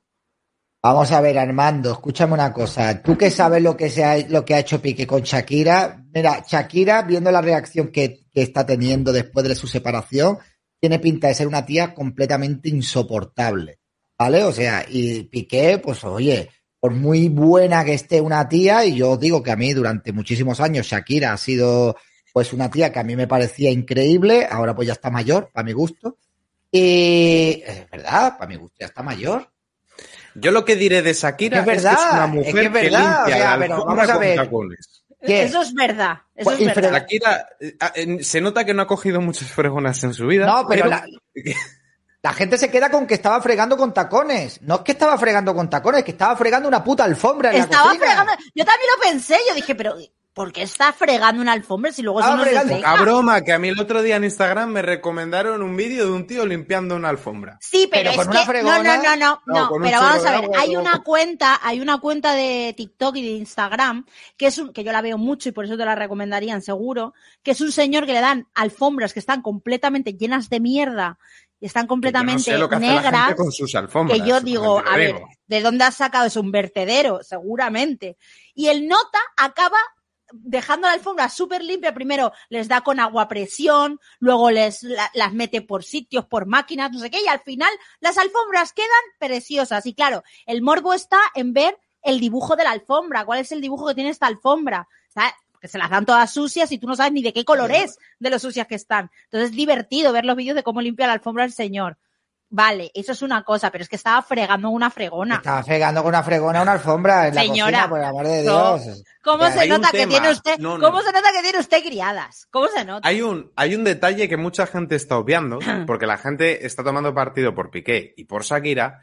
Vamos a ver, Armando, escúchame una cosa. Tú que sabes lo que, se ha, lo que ha hecho Piqué con Shakira. Mira, Shakira, viendo la reacción que, que está teniendo después de su separación, tiene pinta de ser una tía completamente insoportable. ¿Vale? O sea, y Piqué, pues oye, por muy buena que esté una tía, y yo digo que a mí durante muchísimos años Shakira ha sido pues una tía que a mí me parecía increíble, ahora pues ya está mayor, para mi gusto. Y es verdad, para mi gusto ya está mayor. Yo lo que diré de Shakira Es que es es, que es verdad, una es que mujer es verdad, limpia o sea, la pero vamos a con ver. tacones. ¿Qué? Eso es verdad. Eso Pues, es verdad. Shakira eh, eh, se nota que no ha cogido muchas fregonas en su vida. No, pero la, la gente se queda con que estaba fregando con tacones. No es que estaba fregando con tacones, es que estaba fregando una puta alfombra en la Estaba cocina. fregando. Yo también lo pensé. Yo dije, pero ¿por qué está fregando una alfombra si luego se seca? Poca broma, que a mí el otro día en Instagram me recomendaron un vídeo de un tío limpiando una alfombra. Sí, pero, Pero con es una fregona- no, no, no, no, No, pero vamos a ver, agua, hay una cuenta, hay una cuenta de TikTok y de Instagram que es un, que yo la veo mucho y por eso te la recomendarían seguro, que es un señor que le dan alfombras que están completamente llenas de mierda y están no completamente sé negras. con sus alfombras. que yo digo, a ver. ¿de dónde has sacado eso? Un vertedero, seguramente. Y el nota acaba dejando la alfombra súper limpia. Primero les da con agua a presión, luego les la- las mete por sitios, por máquinas, no sé qué, y al final las alfombras quedan preciosas. Y claro, el morbo está en ver el dibujo de la alfombra. ¿Cuál es el dibujo que tiene esta alfombra? Porque se las dan todas sucias y tú no sabes ni de qué color es de lo sucias que están. Entonces es divertido ver los vídeos de cómo limpia la alfombra el señor. Vale, eso es una cosa, pero es que estaba fregando una fregona. Estaba fregando con una fregona una alfombra en la Señora, cocina, por el amor de no. Dios. ¿Cómo se hay un nota que tema. tiene usted? No, no. ¿Cómo se nota que tiene usted criadas? ¿Cómo se nota? Hay un, hay un detalle que mucha gente está obviando, porque la gente está tomando partido por Piqué y por Shakira,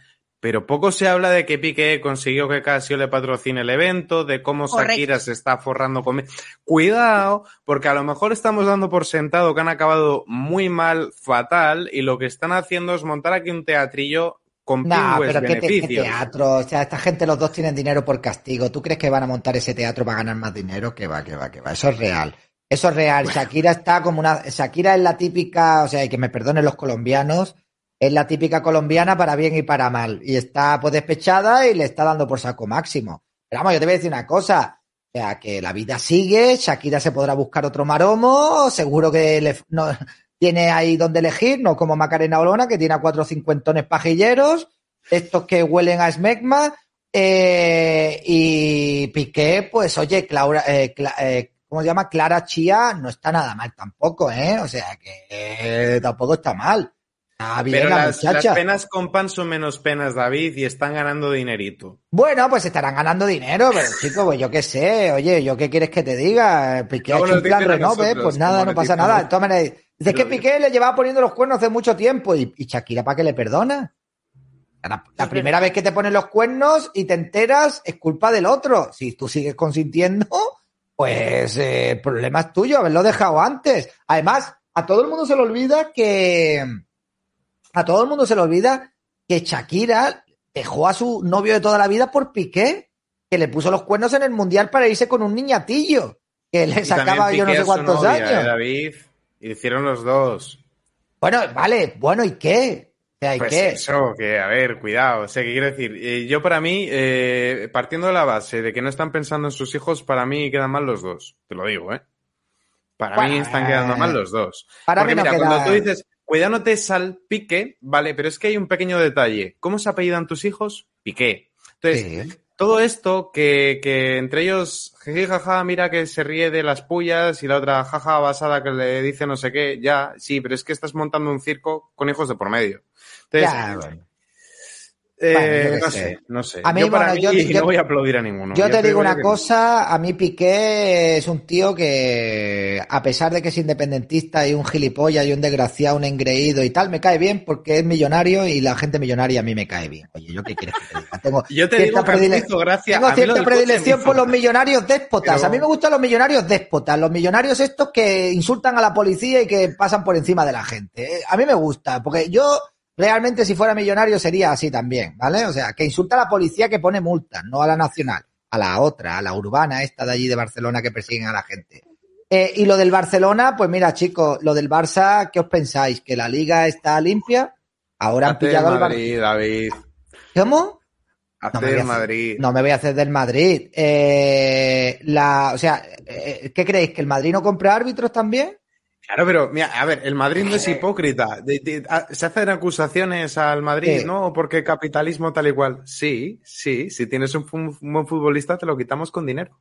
pero poco se habla de que Piqué consiguió que Casio le patrocine el evento, de cómo Correcto. Shakira se está forrando con... Cuidado, porque a lo mejor estamos dando por sentado que han acabado muy mal, fatal, y lo que están haciendo es montar aquí un teatrillo con No, pingües pero ¿qué, te- qué beneficios. teatro. O sea, esta gente, los dos tienen dinero por castigo. ¿Tú crees que van a montar ese teatro para ganar más dinero? Que va, que va, que va. Eso es real. Eso es real. Shakira está como una. Shakira es la típica, o sea, y que me perdonen los colombianos, es la típica colombiana para bien y para mal. Y está pues despechada y le está dando por saco máximo. Pero vamos, yo te voy a decir una cosa. O sea, que la vida sigue, Shakira se podrá buscar otro maromo, seguro que le, no, tiene ahí donde elegir, no como Macarena Olona, que tiene a cuatro cincuentones pajilleros, estos que huelen a smegma, eh, y Piqué, pues oye, Claura, eh, eh, ¿cómo se llama? Clara Chía no está nada mal tampoco, ¿eh? O sea que eh, tampoco está mal. Bien Pero la las, muchacha. las penas con pan son menos penas, David, y están ganando dinerito. Bueno, pues estarán ganando dinero, pero chico, pues yo qué sé, oye, ¿yo qué quieres que te diga? Piqué ha hecho un plan renove, nosotros, pues nada, no pasa nada. De todas maneras, dice Pero- que Piqué le llevaba poniendo los cuernos hace mucho tiempo y, y Shakira, ¿para qué le perdona? La, la primera vez que te ponen los cuernos y te enteras es culpa del otro. Si tú sigues consintiendo, pues eh, el problema es tuyo, haberlo dejado antes. Además, a todo el mundo se le olvida que. A todo el mundo se le olvida que Shakira dejó a su novio de toda la vida por Piqué, que le puso los cuernos en el mundial para irse con un niñatillo, que le sacaba yo no sé cuántos novia, años. ¿eh, David, hicieron los dos. Bueno, vale, bueno, ¿y qué? O sea, ¿y Pues qué? eso, que a ver, cuidado. O sea, que quiero decir, eh, yo para mí, eh, partiendo de la base de que no están pensando en sus hijos, para mí quedan mal los dos. Te lo digo, ¿eh? Para mí están quedando mal los dos. para Porque mí no mira, queda- cuando tú dices, cuidado no te salpique, vale, pero es que hay un pequeño detalle. ¿Cómo se apellidan tus hijos? Piqué. Entonces, todo esto que, que entre ellos, jaja, mira que se ríe de las pullas y la otra jaja basada que le dice no sé qué, ya, sí, pero es que estás montando un circo con hijos de por medio. Entonces, Ya, bueno. Eh, Bueno, no sé. sé, no sé. A mí, yo para bueno, yo- mí yo- no voy a aplaudir a ninguno. Yo te digo una cosa, a mí Piqué es un tío que, a pesar de que es independentista y un gilipollas y un desgraciado, un engreído y tal, me cae bien porque es millonario y la gente millonaria a mí me cae bien. Oye, ¿yo qué quieres que te diga? Tengo Yo te cierta digo predile-. Tengo predilección por los millonarios déspotas. Pero- A mí me gustan los millonarios déspotas, los millonarios estos que insultan a la policía y que pasan por encima de la gente. Eh, A mí me gusta, porque yo realmente si fuera millonario sería así también, ¿vale? O sea, que insulta a la policía que pone multas, no a la nacional, a la otra, a la urbana esta de allí de Barcelona que persiguen a la gente. Eh, y lo del Barcelona, pues mira, chicos, lo del Barça, ¿qué os pensáis? ¿Que la liga está limpia? Ahora han pillado al Madrid, David. Barça. ¿Cómo? Hazte me voy a el hacer- Madrid. No me voy a hacer del Madrid. Eh, la, o sea, eh, ¿qué creéis? ¿Que el Madrid no compra árbitros también? Claro, pero mira, a ver, el Madrid no es hipócrita. De- de- a- se hacen acusaciones al Madrid, Sí. ¿no? Porque capitalismo tal y cual. Sí, sí, si tienes un, buen futbolista te lo quitamos con dinero.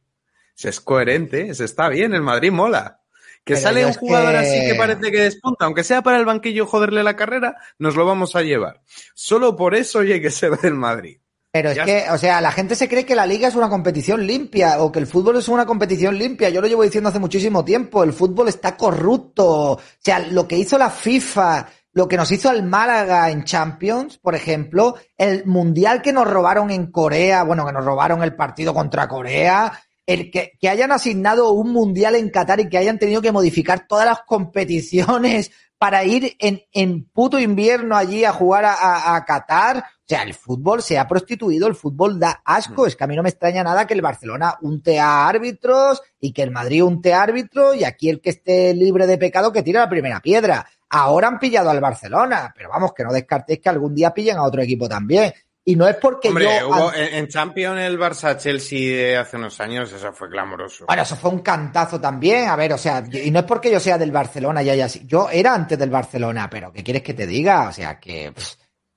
Se es coherente, se está bien, el Madrid mola. Que Pero sale un jugador que- así que parece que despunta, aunque sea para el banquillo joderle la carrera, nos lo vamos a llevar. Solo por eso hay que ser del Madrid. Pero es Ya que, o sea, la gente se cree que la liga es una competición limpia o que el fútbol es una competición limpia. Yo lo llevo diciendo hace muchísimo tiempo. El fútbol está corrupto. O sea, lo que hizo la FIFA, lo que nos hizo al Málaga en Champions, por ejemplo, el mundial que nos robaron en Corea, bueno, que nos robaron el partido contra Corea, el que, que hayan asignado un mundial en Qatar y que hayan tenido que modificar todas las competiciones para ir en, en puto invierno allí a jugar a, a- a Qatar. O sea, el fútbol se ha prostituido, el fútbol da asco. Es que a mí no me extraña nada que el Barcelona unte a árbitros y que el Madrid unte a árbitros y aquí el que esté libre de pecado que tire la primera piedra. Ahora han pillado al Barcelona, pero vamos, que no descartéis que algún día pillen a otro equipo también. Y no es porque Hombre, yo... hubo- en, en Champions el Barça-Chelsea de hace unos años, eso fue clamoroso. Bueno, eso fue un cantazo también. A ver, o sea, y no es porque yo sea del Barcelona y haya así. Yo era antes del Barcelona, pero ¿qué quieres que te diga? O sea, que, pff,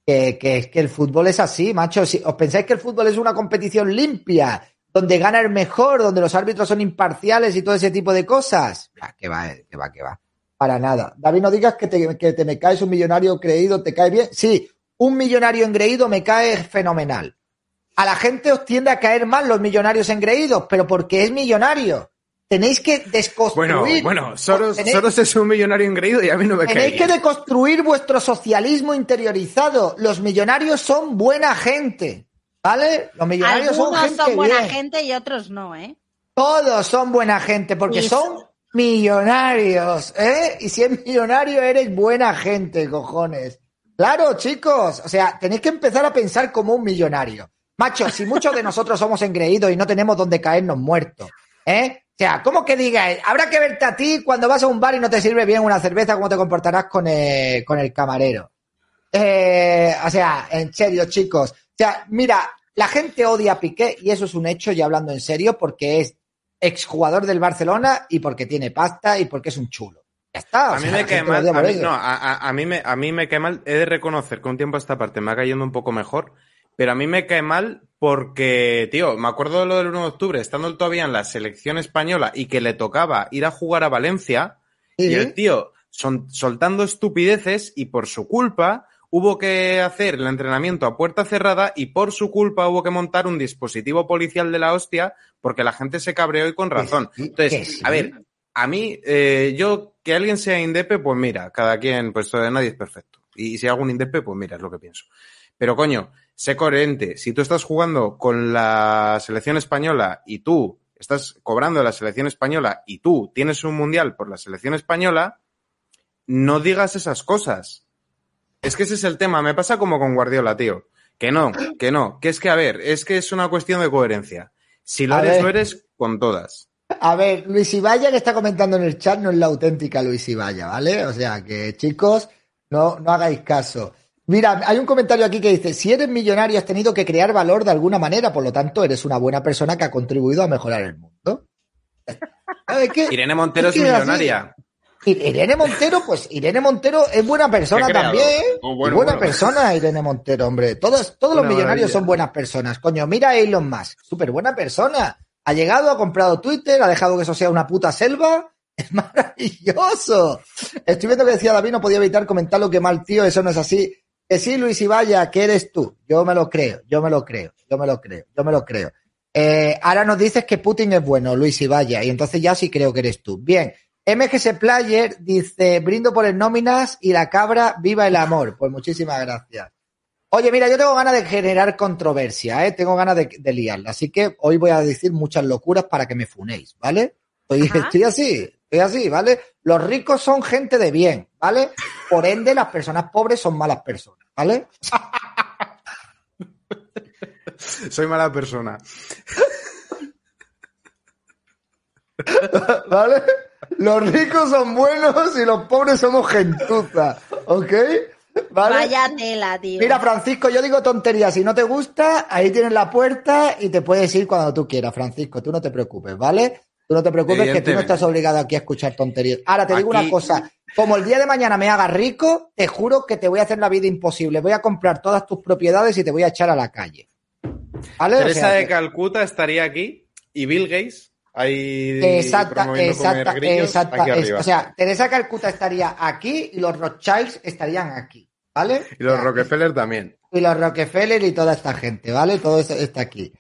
que, que, que el fútbol es así, macho. Si os pensáis que el fútbol es una competición limpia, donde gana el mejor, donde los árbitros son imparciales y todo ese tipo de cosas, que va, que va, que va. Para nada. David, no digas que te, que te me caes un millonario creído, te cae bien. Sí, un millonario engreído me cae fenomenal. A la gente os tiende a caer mal los millonarios engreídos, pero porque es millonario. Tenéis que desconstruir. Bueno, bueno, Soros, tenéis, Soros es un millonario engreído y a mí no me cae tenéis que deconstruir vuestro socialismo interiorizado. Los millonarios son buena gente. ¿Vale? Los millonarios son gente son buena bien. gente y otros no, ¿eh? Todos son buena gente porque Y son millonarios, ¿eh? Y si eres millonario eres buena gente, cojones. Claro, chicos, o sea, tenéis que empezar a pensar como un millonario. Macho, si muchos de nosotros somos engreídos y no tenemos donde caernos muertos, ¿eh? O sea, ¿cómo que digas? Habrá que verte a ti cuando vas a un bar y no te sirve bien una cerveza, cómo te comportarás con el, con el camarero. Eh, o sea, en serio, chicos. O sea, mira, la gente odia a Piqué y eso es un hecho, y hablando en serio, porque es exjugador del Barcelona y porque tiene pasta y porque es un chulo. Ya está. A mí sea, odia a mí, no, a, mí me, a mí me cae mal, he de reconocer que un tiempo a esta parte me va cayendo un poco mejor, pero a mí me cae mal porque, tío, me acuerdo de lo del 1 de octubre, estando él todavía en la selección española y que le tocaba ir a jugar a Valencia, y el tío son- soltando estupideces y por su culpa hubo que hacer el entrenamiento a puerta cerrada y por su culpa hubo que montar un dispositivo policial de la hostia porque la gente se cabreó y con razón. Entonces, a ver, a mí, eh, yo, que alguien sea indepe, pues mira, cada quien, pues eh, nadie es perfecto. Y si algún indepe, pues mira, es lo que pienso. Pero coño, sé coherente. Si tú estás jugando con la selección española y tú estás cobrando la selección española y tú tienes un mundial por la selección española, no digas esas cosas. Es que ese es el tema. Me pasa como con Guardiola, tío. Que no, que no. Que es que, a ver, es que es una cuestión de coherencia. Si lo A eres, ver. lo eres con todas. A ver, Luis Ibaya que está comentando en el chat no es la auténtica Luis Ibaya, ¿vale? O sea que, chicos, no, no hagáis caso. Mira, hay un comentario aquí que dice, si eres millonario has tenido que crear valor de alguna manera, por lo tanto eres una buena persona que ha contribuido a mejorar el mundo. ¿Sabes qué? Irene Montero es que millonaria. Irene Montero, pues Irene Montero es buena persona también. Oh, Y bueno, buena bueno. persona, Irene Montero, hombre. Todos, todos los millonarios maravilla. son buenas personas. Coño, mira a Elon Musk, súper buena persona. Ha llegado, ha comprado Twitter, ha dejado que eso sea una puta selva. Es maravilloso. Estoy viendo que decía David, no podía evitar comentar lo que mal tío, eso no es así. Que sí, Luis Ibaya, que eres tú. Yo me lo creo, yo me lo creo, yo me lo creo, yo me lo creo. Eh, ahora nos dices que Putin es bueno, Luis Ibaya, y entonces ya sí creo que eres tú. Bien, MGS Player dice, brindo por el nóminas y la cabra, viva el amor. Pues muchísimas gracias. Oye, mira, yo tengo ganas de generar controversia, ¿eh? tengo ganas de, de liarla, así que hoy voy a decir muchas locuras para que me funéis, ¿vale? Estoy así, estoy así, ¿vale? Los ricos son gente de bien, ¿vale? Por ende, las personas pobres son malas personas, ¿vale? Soy mala persona. ¿Vale? Los ricos son buenos y los pobres somos gentuza, ¿ok? ¿Vale? Vaya tela, tío. Mira, Francisco, yo digo tonterías. Si no te gusta, ahí tienes la puerta y te puedes ir cuando tú quieras, Francisco. Tú no te preocupes, ¿vale? Tú no te preocupes que tú no estás obligado aquí a escuchar tonterías. Ahora te digo Aquí- una cosa. Como el día de mañana me haga rico, te juro que te voy a hacer la vida imposible. Voy a comprar todas tus propiedades y te voy a echar a la calle. ¿Vale? O Teresa sea, de Calcuta estaría aquí y Bill Gates ahí Exacta, exacta, exacta. aquí es- o sea, Teresa Calcuta estaría aquí y los Rothschilds estarían aquí, ¿vale? y los O sea, Rockefeller también. y los Rockefeller y toda esta gente, ¿vale? Todo eso está aquí.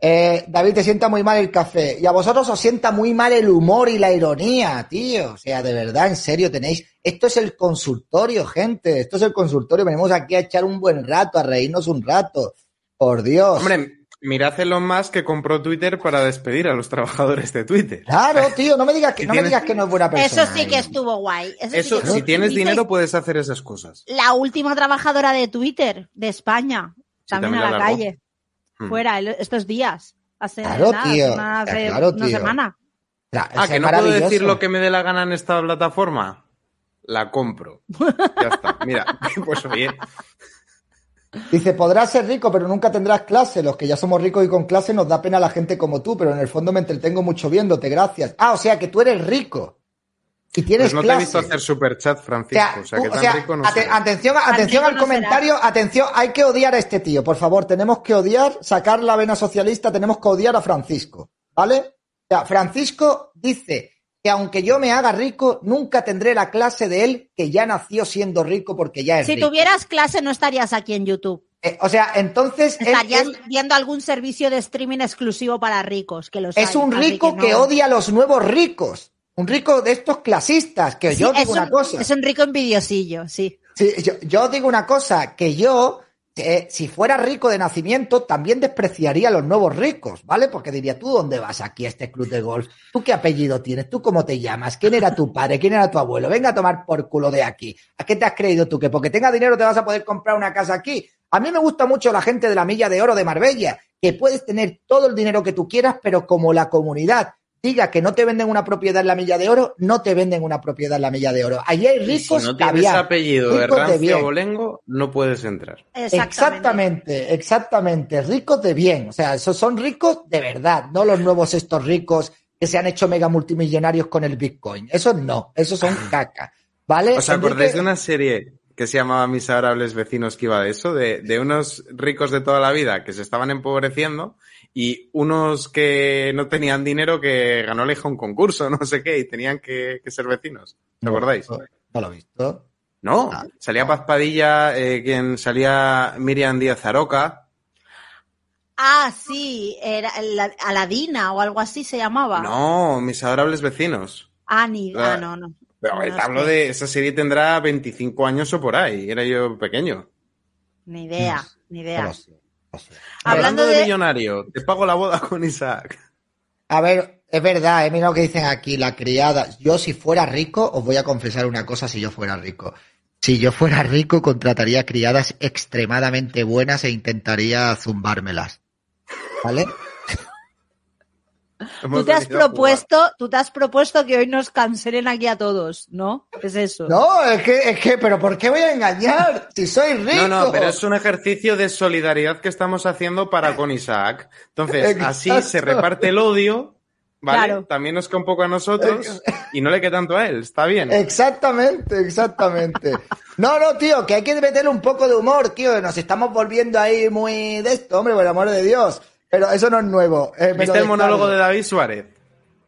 Eh, David, te sienta muy mal el café. Y a vosotros os sienta muy mal el humor y la ironía, tío. O sea, de verdad, en serio, tenéis. Esto es el consultorio, gente. Esto es el consultorio. Venimos aquí a echar un buen rato, a reírnos un rato. Por Dios. Hombre, mirad Elon Musk que compró Twitter para despedir a los trabajadores de Twitter. Claro, tío, no me digas que, Si no me digas que no es buena persona. Eso sí que estuvo guay. Eso, sí que- si tienes dinero puedes hacer esas cosas. La última trabajadora de Twitter de España. También, también a la la largó. calle. Hmm. Fuera, el- estos días. Hace Claro, nada, tío. hace una, Claro, una tío. semana. Tra- Ah, es que no puedo decir lo que me dé la gana en esta plataforma. La compro. Ya está. Mira, pues oye, Dice, podrás ser rico, pero nunca tendrás clase. Los que ya somos ricos y con clase nos da pena la gente como tú, pero en el fondo me entretengo mucho viéndote, gracias. Ah, o sea que tú eres rico. Y tienes pues no te he visto hacer superchat, O Francisco. sea, O sea, que o tan sea, rico no ate- atención, atención al no comentario, atención, hay que odiar a este tío, por favor, tenemos que odiar, sacar la vena socialista, tenemos que odiar a Francisco, ¿vale? O sea, Francisco dice que aunque yo me haga rico, nunca tendré la clase de él que ya nació siendo rico porque ya es Si rico. tuvieras clase no estarías aquí en YouTube. Eh, o sea, entonces Estarías él viendo algún servicio de streaming exclusivo para ricos, que los es hay, un rico que, no. odia a los nuevos ricos, un rico de estos clasistas, que Sí, yo digo una un- cosa. Es un rico envidiosillo, sí. Sí, yo, yo digo una cosa, que yo, eh, si fuera rico de nacimiento, también despreciaría a los nuevos ricos, ¿vale? Porque diría, ¿tú dónde vas aquí a este club de golf? ¿Tú qué apellido tienes? ¿Tú cómo te llamas? ¿Quién era tu padre? ¿Quién era tu abuelo? Venga a tomar por culo de aquí. ¿A qué te has creído tú? Que porque tenga dinero te vas a poder comprar una casa aquí. A mí me gusta mucho la gente de la Milla de Oro de Marbella, que puedes tener todo el dinero que tú quieras, pero como la comunidad diga que no te venden una propiedad en la Milla de Oro, no te venden una propiedad en la Milla de Oro. Allí hay Y si ricos no tienes caviar, apellido de ricos de rancio bien. abolengo, no puedes entrar. Exactamente, exactamente. Ricos de bien. O sea, esos son ricos de verdad, no los nuevos estos ricos que se han hecho mega multimillonarios con el Bitcoin. Esos no, esos son caca. ¿Vale? ¿Os acordáis de una serie que se llamaba Miserables Vecinos que iba de eso? De, de unos ricos de toda la vida que se estaban empobreciendo y unos que no tenían dinero que ganó la hija un concurso, no sé qué, y tenían que, que ser vecinos. ¿Os acordáis? No, no lo he visto. No, Ah, salía Paz Padilla, eh, quien salía Miriam Díaz Aroca. Ah, sí, era la- Aladina o algo así se llamaba. No, Mis Adorables Vecinos. Ah, ni, La- ah, no, no. Pero No, te no hablo de esa serie tendrá 25 años o por ahí, era yo pequeño. Ni idea, ni idea. sé. Hablando Hablando de, de- millonario, te pago la boda con Isaac. A ver, es verdad, eh, mira lo que dicen aquí, la criada. Yo si fuera rico, os voy a confesar una cosa si yo fuera rico. Si yo fuera rico, contrataría criadas extremadamente buenas e intentaría zumbármelas. ¿Vale? Tú te has propuesto, tú te has propuesto que hoy nos cancelen aquí a todos, ¿no? Es eso. No, es que, es que, pero ¿por qué voy a engañar? Si soy rico. No, no, pero es un ejercicio de solidaridad que estamos haciendo para con Isaac. Entonces, así se reparte el odio, ¿vale? Claro. También nos queda un poco a nosotros y no le queda tanto a él, está bien. Exactamente, exactamente. No, no, tío, que hay que meterle un poco de humor, tío. Nos estamos volviendo ahí muy de esto, hombre, por el amor de Dios. Pero eso no es nuevo. eh, ¿Viste el monólogo de. David Suárez?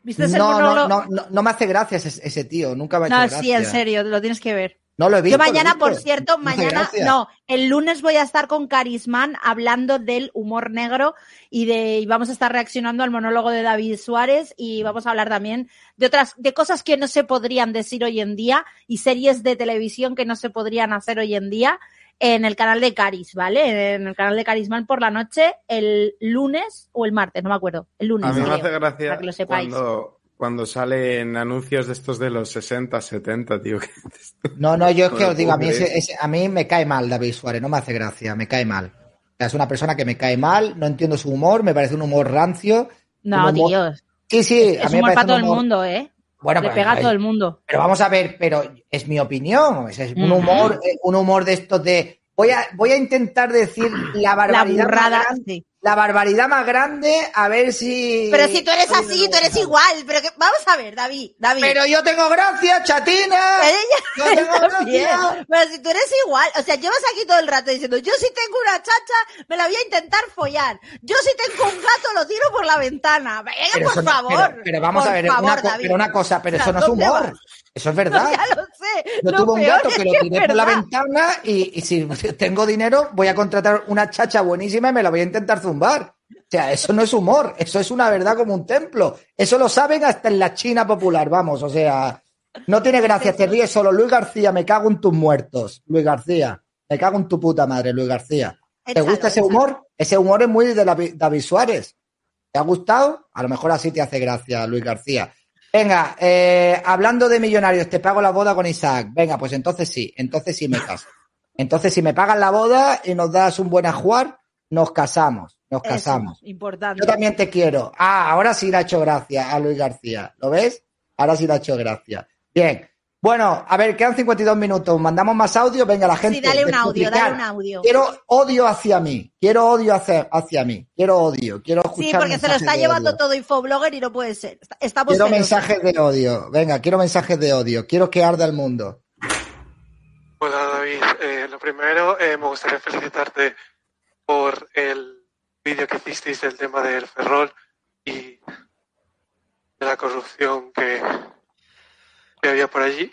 ¿Viste ese No, no, monólogo? no, no, no me hace gracia ese, ese tío. Nunca me ha hecho No, gracia. sí, en serio, lo tienes que ver. No lo he visto. Yo mañana, por cierto, mañana, no, el lunes voy a estar con Carisman hablando del humor negro y de y vamos a estar reaccionando al monólogo de David Suárez y vamos a hablar también de otras, de cosas que no se podrían decir hoy en día y series de televisión que no se podrían hacer hoy en día en el canal de Caris, ¿vale? En el canal de Carisman por la noche el lunes o el martes, no me acuerdo, el lunes. A mí me creo, hace gracia para que lo sepáis. cuando, cuando salen anuncios de estos de los 60, 70, tío. que. No, no, yo es que os digo, a mí, ese- a mí me cae mal David Suárez, no me hace gracia, me cae mal. O sea, es una persona que me cae mal, no entiendo su humor, me parece un humor rancio. No, humor- Dios. Sí, sí, a Es mí me humor parece para todo el mundo, ¿eh? Bueno, Le pero- pega a todo el mundo. Pero vamos a ver, pero es mi opinión, es, un humor, eh, un humor de estos de voy a, voy a intentar decir la La barbaridad burrada. más grande, sí. La barbaridad más grande, a ver si. Pero si tú eres así, tú eres igual. Pero que, vamos a ver, David, David. Pero yo tengo gracia, chatina. Pero Yo tengo gracia. Pero si tú eres igual, o sea, llevas aquí todo el rato diciendo, yo si tengo una chacha, me la voy a intentar follar. Yo si tengo un gato, lo tiro por la ventana. Venga, Pero por no- favor. pero, pero vamos Por a ver, favor, una, co- David. pero una cosa, pero O sea, eso no es ¿dónde humor. Eso es verdad. Ya lo sé. Yo Lo tuve un gato que lo tiré por la ventana y, y si tengo dinero voy a contratar una chacha buenísima y me la voy a intentar zumbar. O sea, eso no es humor, eso es una verdad como un templo. Eso lo saben hasta en la China popular, vamos, o sea, no tiene gracia, te ríes solo. Luis García, me cago en tus muertos. Luis García, me cago en tu puta madre, Luis García. ¿Te gusta ese humor? Ese humor es muy de David Suárez. ¿Te ha gustado? A lo mejor así te hace gracia, Luis García. Venga, eh, hablando de millonarios, te pago la boda con Isaac. Venga, pues entonces sí, entonces sí me caso. Entonces, si me pagas la boda y nos das un buen ajuar, nos casamos, nos Eso, casamos. importante. Yo también te quiero. Ah, ahora sí le ha hecho gracia a Luis García. ¿Lo ves? Ahora sí le ha hecho gracia. Bien. Bueno, a ver, quedan 52 minutos. ¿Mandamos más audio? Venga, la gente. Sí, dale un audio, dale un audio. Quiero odio hacia mí. Quiero odio hacia, hacia mí. Quiero odio. Quiero escuchar Sí, porque se lo está llevando odio. todo Infoblogger y no puede ser. Estamos Quiero mensajes de odio. Venga, quiero mensajes de odio. Quiero que arda el mundo. Hola David, Eh, lo primero eh, me gustaría felicitarte por el vídeo que hicisteis del tema del Ferrol y de la corrupción que, que había por allí.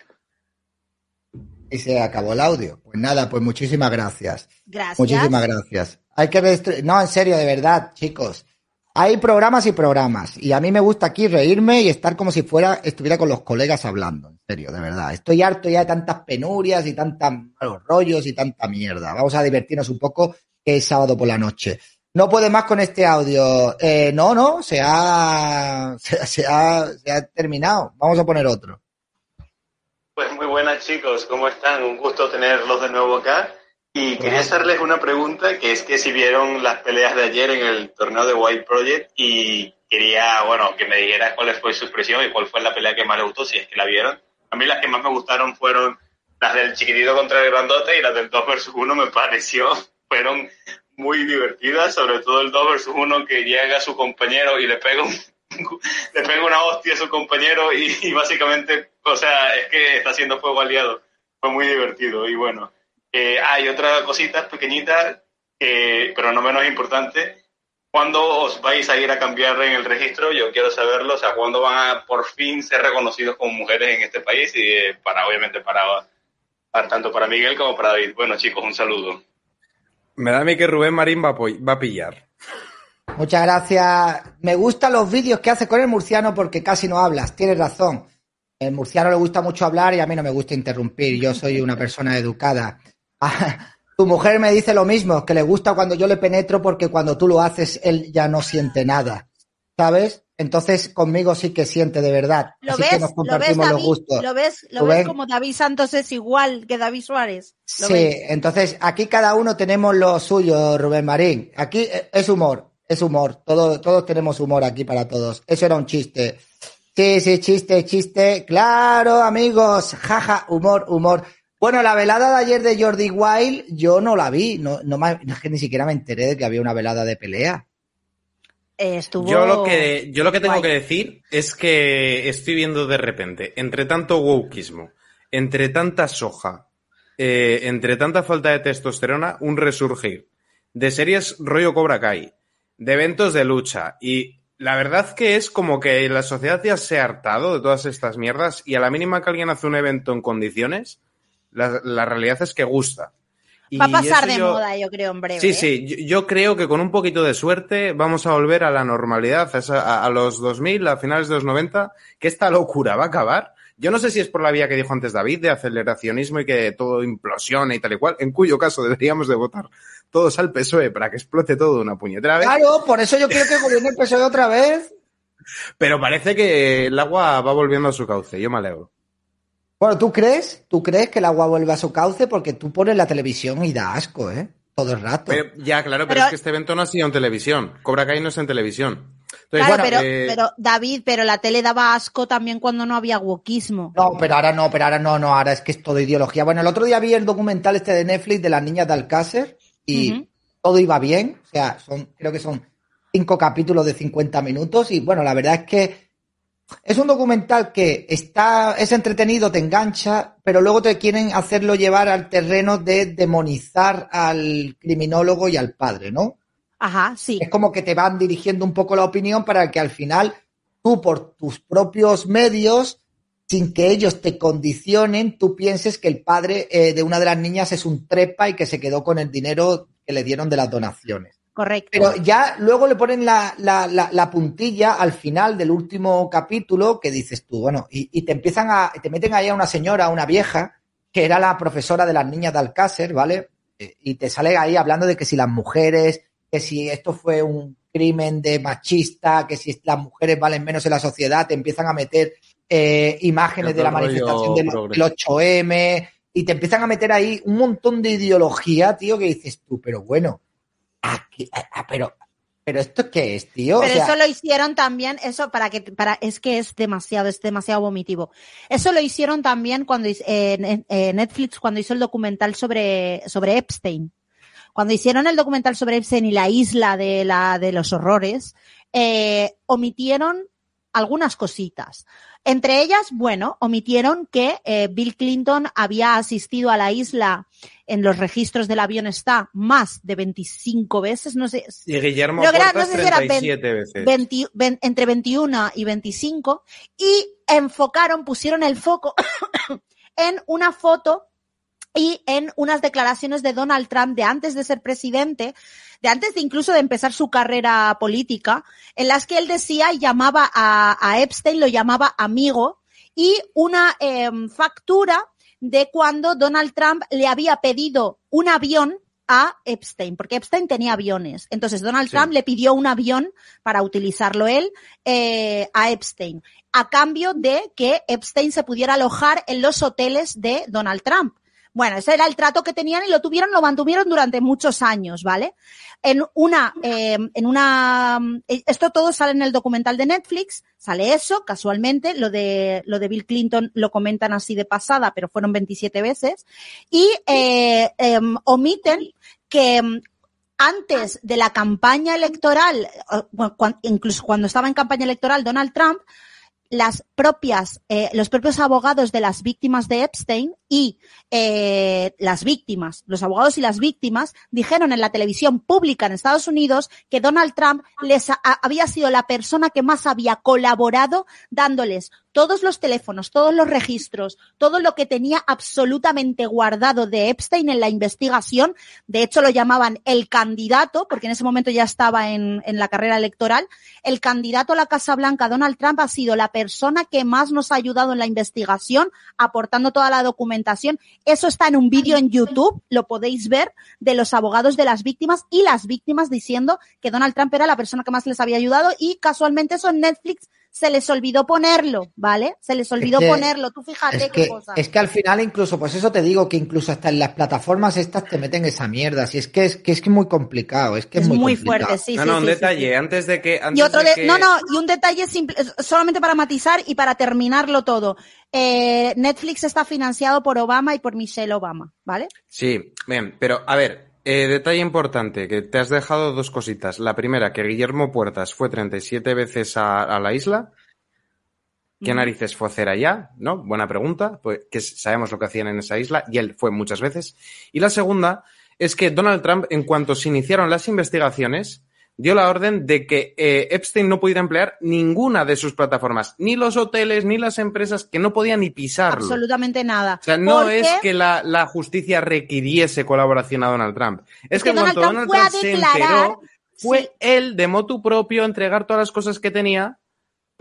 Y se acabó el audio. Pues nada, pues muchísimas gracias. Gracias. Muchísimas gracias. Hay que No, en serio, de verdad, chicos. Hay programas y programas. Y a mí me gusta aquí reírme y estar como si fuera, estuviera con los colegas hablando. En serio, de verdad. Estoy harto ya de tantas penurias y tantos malos rollos y tanta mierda. Vamos a divertirnos un poco, que es sábado por la noche. No puede más con este audio. Eh, no, no, se ha, se, se ha, se ha terminado. Vamos a poner otro. Pues muy buenas chicos, ¿cómo están? Un gusto tenerlos de nuevo acá. Y quería hacerles una pregunta, que es que si vieron las peleas de ayer en el torneo de White Project y quería, bueno, que me dijeras cuál fue su expresión y cuál fue la pelea que más les gustó, si es que la vieron. A mí las que más me gustaron fueron las del chiquitito contra el grandote y las del 2 versus 1 me pareció, fueron muy divertidas, sobre todo el 2 versus 1 que llega a su compañero y le pega un, le pega una hostia a su compañero y, y básicamente, o sea, es que está haciendo fuego aliado. Fue muy divertido y bueno. Eh, hay otra cosita pequeñita, eh, pero no menos importante. ¿Cuándo os vais a ir a cambiar en el registro? Yo quiero saberlo. O sea, ¿cuándo van a por fin ser reconocidos como mujeres en este país? Y eh, para, obviamente, para, para- tanto para Miguel como para David. Bueno, chicos, un saludo. Me da a mí que Rubén Marín va a, va a pillar. Muchas gracias. Me gustan los vídeos que hace con el murciano porque casi no hablas. Tienes razón. El murciano le gusta mucho hablar y a mí no me gusta interrumpir. Yo soy una persona educada. Ah, tu mujer me dice lo mismo, que le gusta cuando yo le penetro porque cuando tú lo haces él ya no siente nada. ¿Sabes? Entonces conmigo sí que siente de verdad. ¿Lo Así ves? que nos ¿Lo ves, compartimos los gustos. ¿Lo ves? ¿Lo ves como David Santos es igual que David Suárez? ¿Lo Sí, ves? entonces aquí cada uno tenemos lo suyo, Rubén Marín. Aquí eh, es humor, es humor. Todos, todos tenemos humor aquí para todos. Eso era un chiste. Sí, sí, chiste, chiste. Claro, amigos. Jaja, humor, humor. Bueno, la velada de ayer de Jordi Wild, yo no la vi. No, no, me- es que ni siquiera me enteré de que había una velada de pelea. Eh, estuvo... Yo lo que, yo lo que tengo guay. que decir es que estoy viendo de repente, entre tanto wokismo, entre tanta soja, eh, entre tanta falta de testosterona, un resurgir de series rollo Cobra Kai, de eventos de lucha y la verdad que es como que la sociedad ya se ha hartado de todas estas mierdas y a la mínima que alguien hace un evento en condiciones, la, la realidad es que gusta. Y Va a pasar de yo- moda, yo creo, en breve. Sí, ¿eh? sí, yo, yo creo que con un poquito de suerte vamos a volver a la normalidad, a, a- a los 2000, a finales de los 90, que esta locura va a acabar. Yo no sé si es por la vía que dijo antes David, de aceleracionismo y que todo implosione y tal y cual, en cuyo caso deberíamos de votar todos al PSOE para que explote todo de una puñetera vez, Claro, por eso yo quiero que gobierne el PSOE otra vez. pero parece que el agua va volviendo a su cauce, yo me alegro. Bueno, ¿tú crees? ¿Tú crees que el agua vuelve a su cauce? Porque tú pones la televisión y da asco, ¿eh? Todo el rato. Pero, ya, claro, pero, Pero- es que este evento no ha sido en televisión. Cobra Kai no es en televisión. Entonces, Claro, bueno, pero, eh, pero David, pero la tele daba asco también cuando no había wokismo. No, pero ahora no, pero ahora no, no, ahora es que es todo ideología. Bueno, el otro día vi el documental este de Netflix de las niñas de Alcácer y todo iba bien. O sea, son, creo que son cinco capítulos de 50 minutos y bueno, la verdad es que es un documental que está, es entretenido, te engancha, pero luego te quieren hacerlo llevar al terreno de demonizar al criminólogo y al padre, ¿no? Ajá, sí. Es como que te van dirigiendo un poco la opinión para que al final tú por tus propios medios, sin que ellos te condicionen, tú pienses que el padre eh, de una de las niñas es un trepa y que se quedó con el dinero que le dieron de las donaciones. Correcto. Pero ya luego le ponen la, la, la, la puntilla al final del último capítulo que dices tú, bueno, y, y te empiezan a, te meten ahí a una señora, a una vieja, que era la profesora de las niñas de Alcácer, ¿vale? Eh, Y te sale ahí hablando de que si las mujeres, que si esto fue un crimen de machista, que si las mujeres valen menos en la sociedad, te empiezan a meter eh, imágenes de la manifestación del, del 8M y te empiezan a meter ahí un montón de ideología, tío, que dices tú, pero bueno, aquí, ah, pero, pero esto qué es, tío. Pero o sea, eso lo hicieron también, eso para que, para, es que es demasiado, es demasiado vomitivo. Eso lo hicieron también cuando eh, en- eh, Netflix, cuando hizo el documental sobre, sobre Epstein. Cuando hicieron el documental sobre Epstein y la isla de la, de los horrores, eh, omitieron algunas cositas. Entre ellas, bueno, omitieron que eh, Bill Clinton había asistido a la isla en los registros del avión está más de 25 veces, no sé, y Guillermo Creo no sé si era 37 veces. 20 ven- entre 21 y 25 y enfocaron, pusieron el foco en una foto y en unas declaraciones de Donald Trump de antes de ser presidente, de antes de incluso de empezar su carrera política, en las que él decía y llamaba a, a Epstein, lo llamaba amigo, y una em, factura de cuando Donald Trump le había pedido un avión a Epstein, porque Epstein tenía aviones. Entonces Donald Sí. Trump le pidió un avión para utilizarlo él eh, a Epstein, a cambio de que Epstein se pudiera alojar en los hoteles de Donald Trump. Bueno, ese era el trato que tenían y lo tuvieron, lo mantuvieron durante muchos años, ¿vale? En una, eh, en una, eh, esto todo sale en el documental de Netflix, sale eso, casualmente, lo de, lo de Bill Clinton lo comentan así de pasada, pero fueron 27 veces, y eh, em, omiten que em, antes de la campaña electoral, eh, incluso cuando estaba en campaña electoral Donald Trump, las propias, eh, los propios abogados de las víctimas de Epstein y eh, las víctimas, los abogados y las víctimas, dijeron en la televisión pública en Estados Unidos que Donald Trump les ha- había sido la persona que más había colaborado dándoles todos los teléfonos, todos los registros, todo lo que tenía absolutamente guardado de Epstein en la investigación. De hecho, lo llamaban el candidato, porque en ese momento ya estaba en, en la carrera electoral. El candidato a la Casa Blanca, Donald Trump, ha sido la persona que más nos ha ayudado en la investigación, aportando toda la documentación. Eso está en un vídeo en YouTube, lo podéis ver, de los abogados de las víctimas y las víctimas diciendo que Donald Trump era la persona que más les había ayudado y casualmente eso en Netflix se les olvidó ponerlo, ¿vale? Se les olvidó que- ponerlo. Tú fíjate es qué que, cosa. es que al final incluso, pues eso te digo, que incluso hasta en las plataformas estas te meten esa mierda. Si es que es que es que muy complicado, es que es, es muy, muy complicado. fuerte, sí, no, sí, no, un sí, detalle, sí. antes de que... Antes Y otro de de, que- no, no, y un detalle simple, solamente para matizar y para terminarlo todo. Eh, Netflix está financiado por Obama y por Michelle Obama, ¿vale? Sí, bien, pero a ver, eh, detalle importante, que te has dejado dos cositas. La primera, que Guillermo Puertas fue 37 veces a, a la isla. ¿Qué narices fue hacer allá? ¿No? Buena pregunta, pues que sabemos lo que hacían en esa isla y él fue muchas veces. Y la segunda es que Donald Trump, en cuanto se iniciaron las investigaciones, dio la orden de que eh, Epstein no pudiera emplear ninguna de sus plataformas, ni los hoteles, ni las empresas, que no podía ni pisarlo. Absolutamente nada. O sea, no Porque es que la, la justicia requiriese colaboración a Donald Trump. Es, que que, Donald cuando Trump Donald fue a Trump se enteró, fue sí. él de motu propio entregar todas las cosas que tenía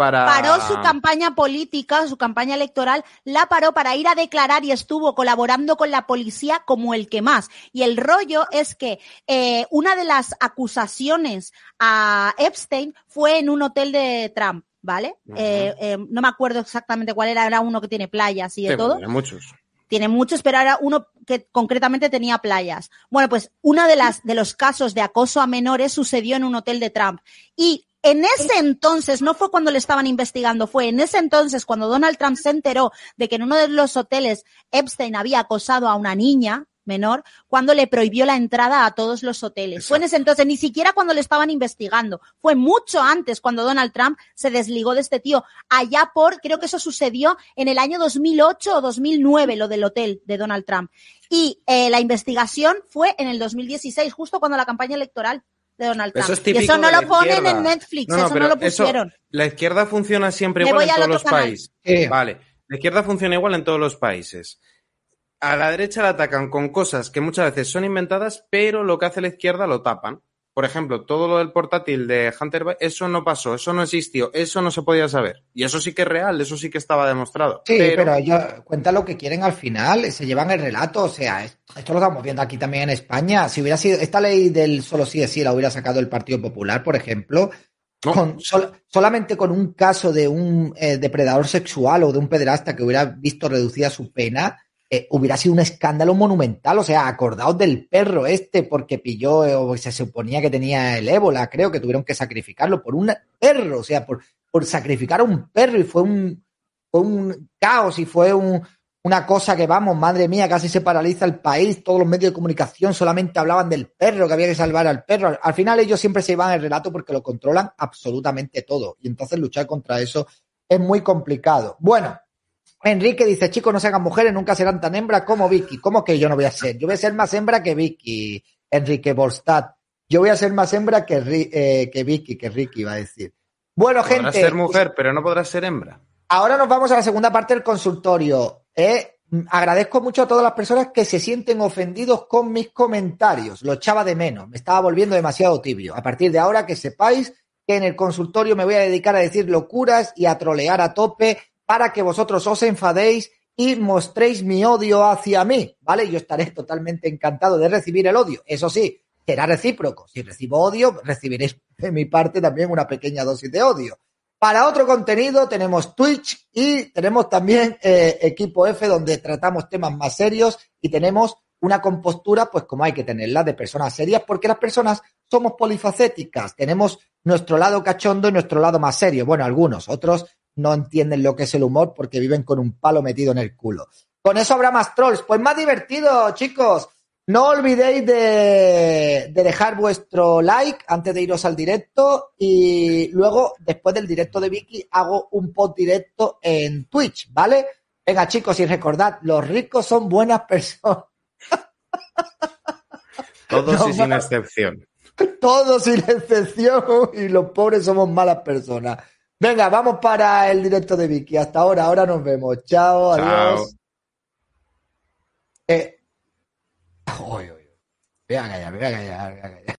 para... paró su campaña política, su campaña electoral, la paró para ir a declarar y estuvo colaborando con la policía como el que más. Y el rollo es que eh, una de las acusaciones a Epstein fue en un hotel de Trump, ¿vale? Eh, eh, no me acuerdo exactamente cuál era, era uno que tiene playas y de Sí, todo. bueno, muchos. tiene muchos, pero era uno que concretamente tenía playas. Bueno, pues uno de las de los casos de acoso a menores sucedió en un hotel de Trump y En ese entonces, no fue cuando le estaban investigando, fue en ese entonces cuando Donald Trump se enteró de que en uno de los hoteles Epstein había acosado a una niña menor, cuando le prohibió la entrada a todos los hoteles. Fue en ese entonces, ni siquiera cuando le estaban investigando. Fue mucho antes cuando Donald Trump se desligó de este tío. Allá por, creo que eso sucedió en el año 2008 o 2009, lo del hotel de Donald Trump. Y eh, la investigación fue en el 2016, justo cuando la campaña electoral de Donald Trump. Eso es y típico eso no de la lo ponen izquierda. en Netflix, No, no, eso no lo pusieron. la izquierda funciona siempre Me igual en todos los canal. países. Sí. Vale. La izquierda funciona igual en todos los países. A la derecha la atacan con cosas que muchas veces son inventadas, pero lo que hace la izquierda lo tapan. Por ejemplo, todo lo del portátil de Hunter Biden, eso no pasó, eso no existió, eso no se podía saber. Y eso sí que es real, eso sí que estaba demostrado. Sí, pero, ellos cuentan lo que quieren al final, se llevan el relato, o sea, es- esto lo estamos viendo aquí también en España. Si hubiera sido esta ley del solo sí es sí la hubiera sacado el Partido Popular, por ejemplo, No. con sol- solamente con un caso de un eh, depredador sexual o de un pederasta que hubiera visto reducida su pena, eh, hubiera sido un escándalo monumental. O sea, acordaos del perro este porque pilló eh, o se suponía que tenía el ébola, creo que tuvieron que sacrificarlo por un perro, o sea, por, por sacrificar a un perro y fue un, fue un caos y fue un, una cosa que, vamos, madre mía, casi se paraliza el país, todos los medios de comunicación solamente hablaban del perro, que había que salvar al perro. Al, al final ellos siempre se llevan el relato porque lo controlan absolutamente todo y entonces luchar contra eso es muy complicado. Bueno, Enrique dice, chicos, no se hagan mujeres, nunca serán tan hembras como Vicky. ¿Cómo que yo no voy a ser? Yo voy a ser más hembra que Vicky, Enrique Borstad. Yo voy a ser más hembra que, eh, que Vicky, que Ricky va a decir. Bueno, Podrás gente. ser mujer, pero no podrás ser hembra. Ahora nos vamos a la segunda parte del consultorio. Eh, agradezco mucho a todas las personas que se sienten ofendidos con mis comentarios. Lo echaba de menos. Me estaba volviendo demasiado tibio. A partir de ahora que sepáis que en el consultorio me voy a dedicar a decir locuras y a trolear a tope para que vosotros os enfadéis y mostréis mi odio hacia mí, ¿vale? Yo estaré totalmente encantado de recibir el odio. Eso sí, será recíproco. Si recibo odio, recibiréis de mi parte también una pequeña dosis de odio. Para otro contenido tenemos Twitch y tenemos también eh, Equipo F donde tratamos temas más serios y tenemos una compostura pues como hay que tenerla de personas serias porque las personas somos polifacéticas, tenemos nuestro lado cachondo y nuestro lado más serio. Bueno, algunos, otros no entienden lo que es el humor porque viven con un palo metido en el culo. Con eso habrá más trolls. Pues más divertido, chicos. No olvidéis de, de dejar vuestro like antes de iros al directo y luego, después del directo de Vicky, hago un post directo en Twitch, ¿vale? Venga, chicos, y recordad, los ricos son buenas personas. Todos No, y sin excepción. Todos sin excepción y los pobres somos malas personas. Venga, vamos para el directo de Vicky. Hasta ahora, ahora nos vemos. Chao, adiós. Eh, uy, uy, uy. Voy a callar, voy a callar, voy a callar.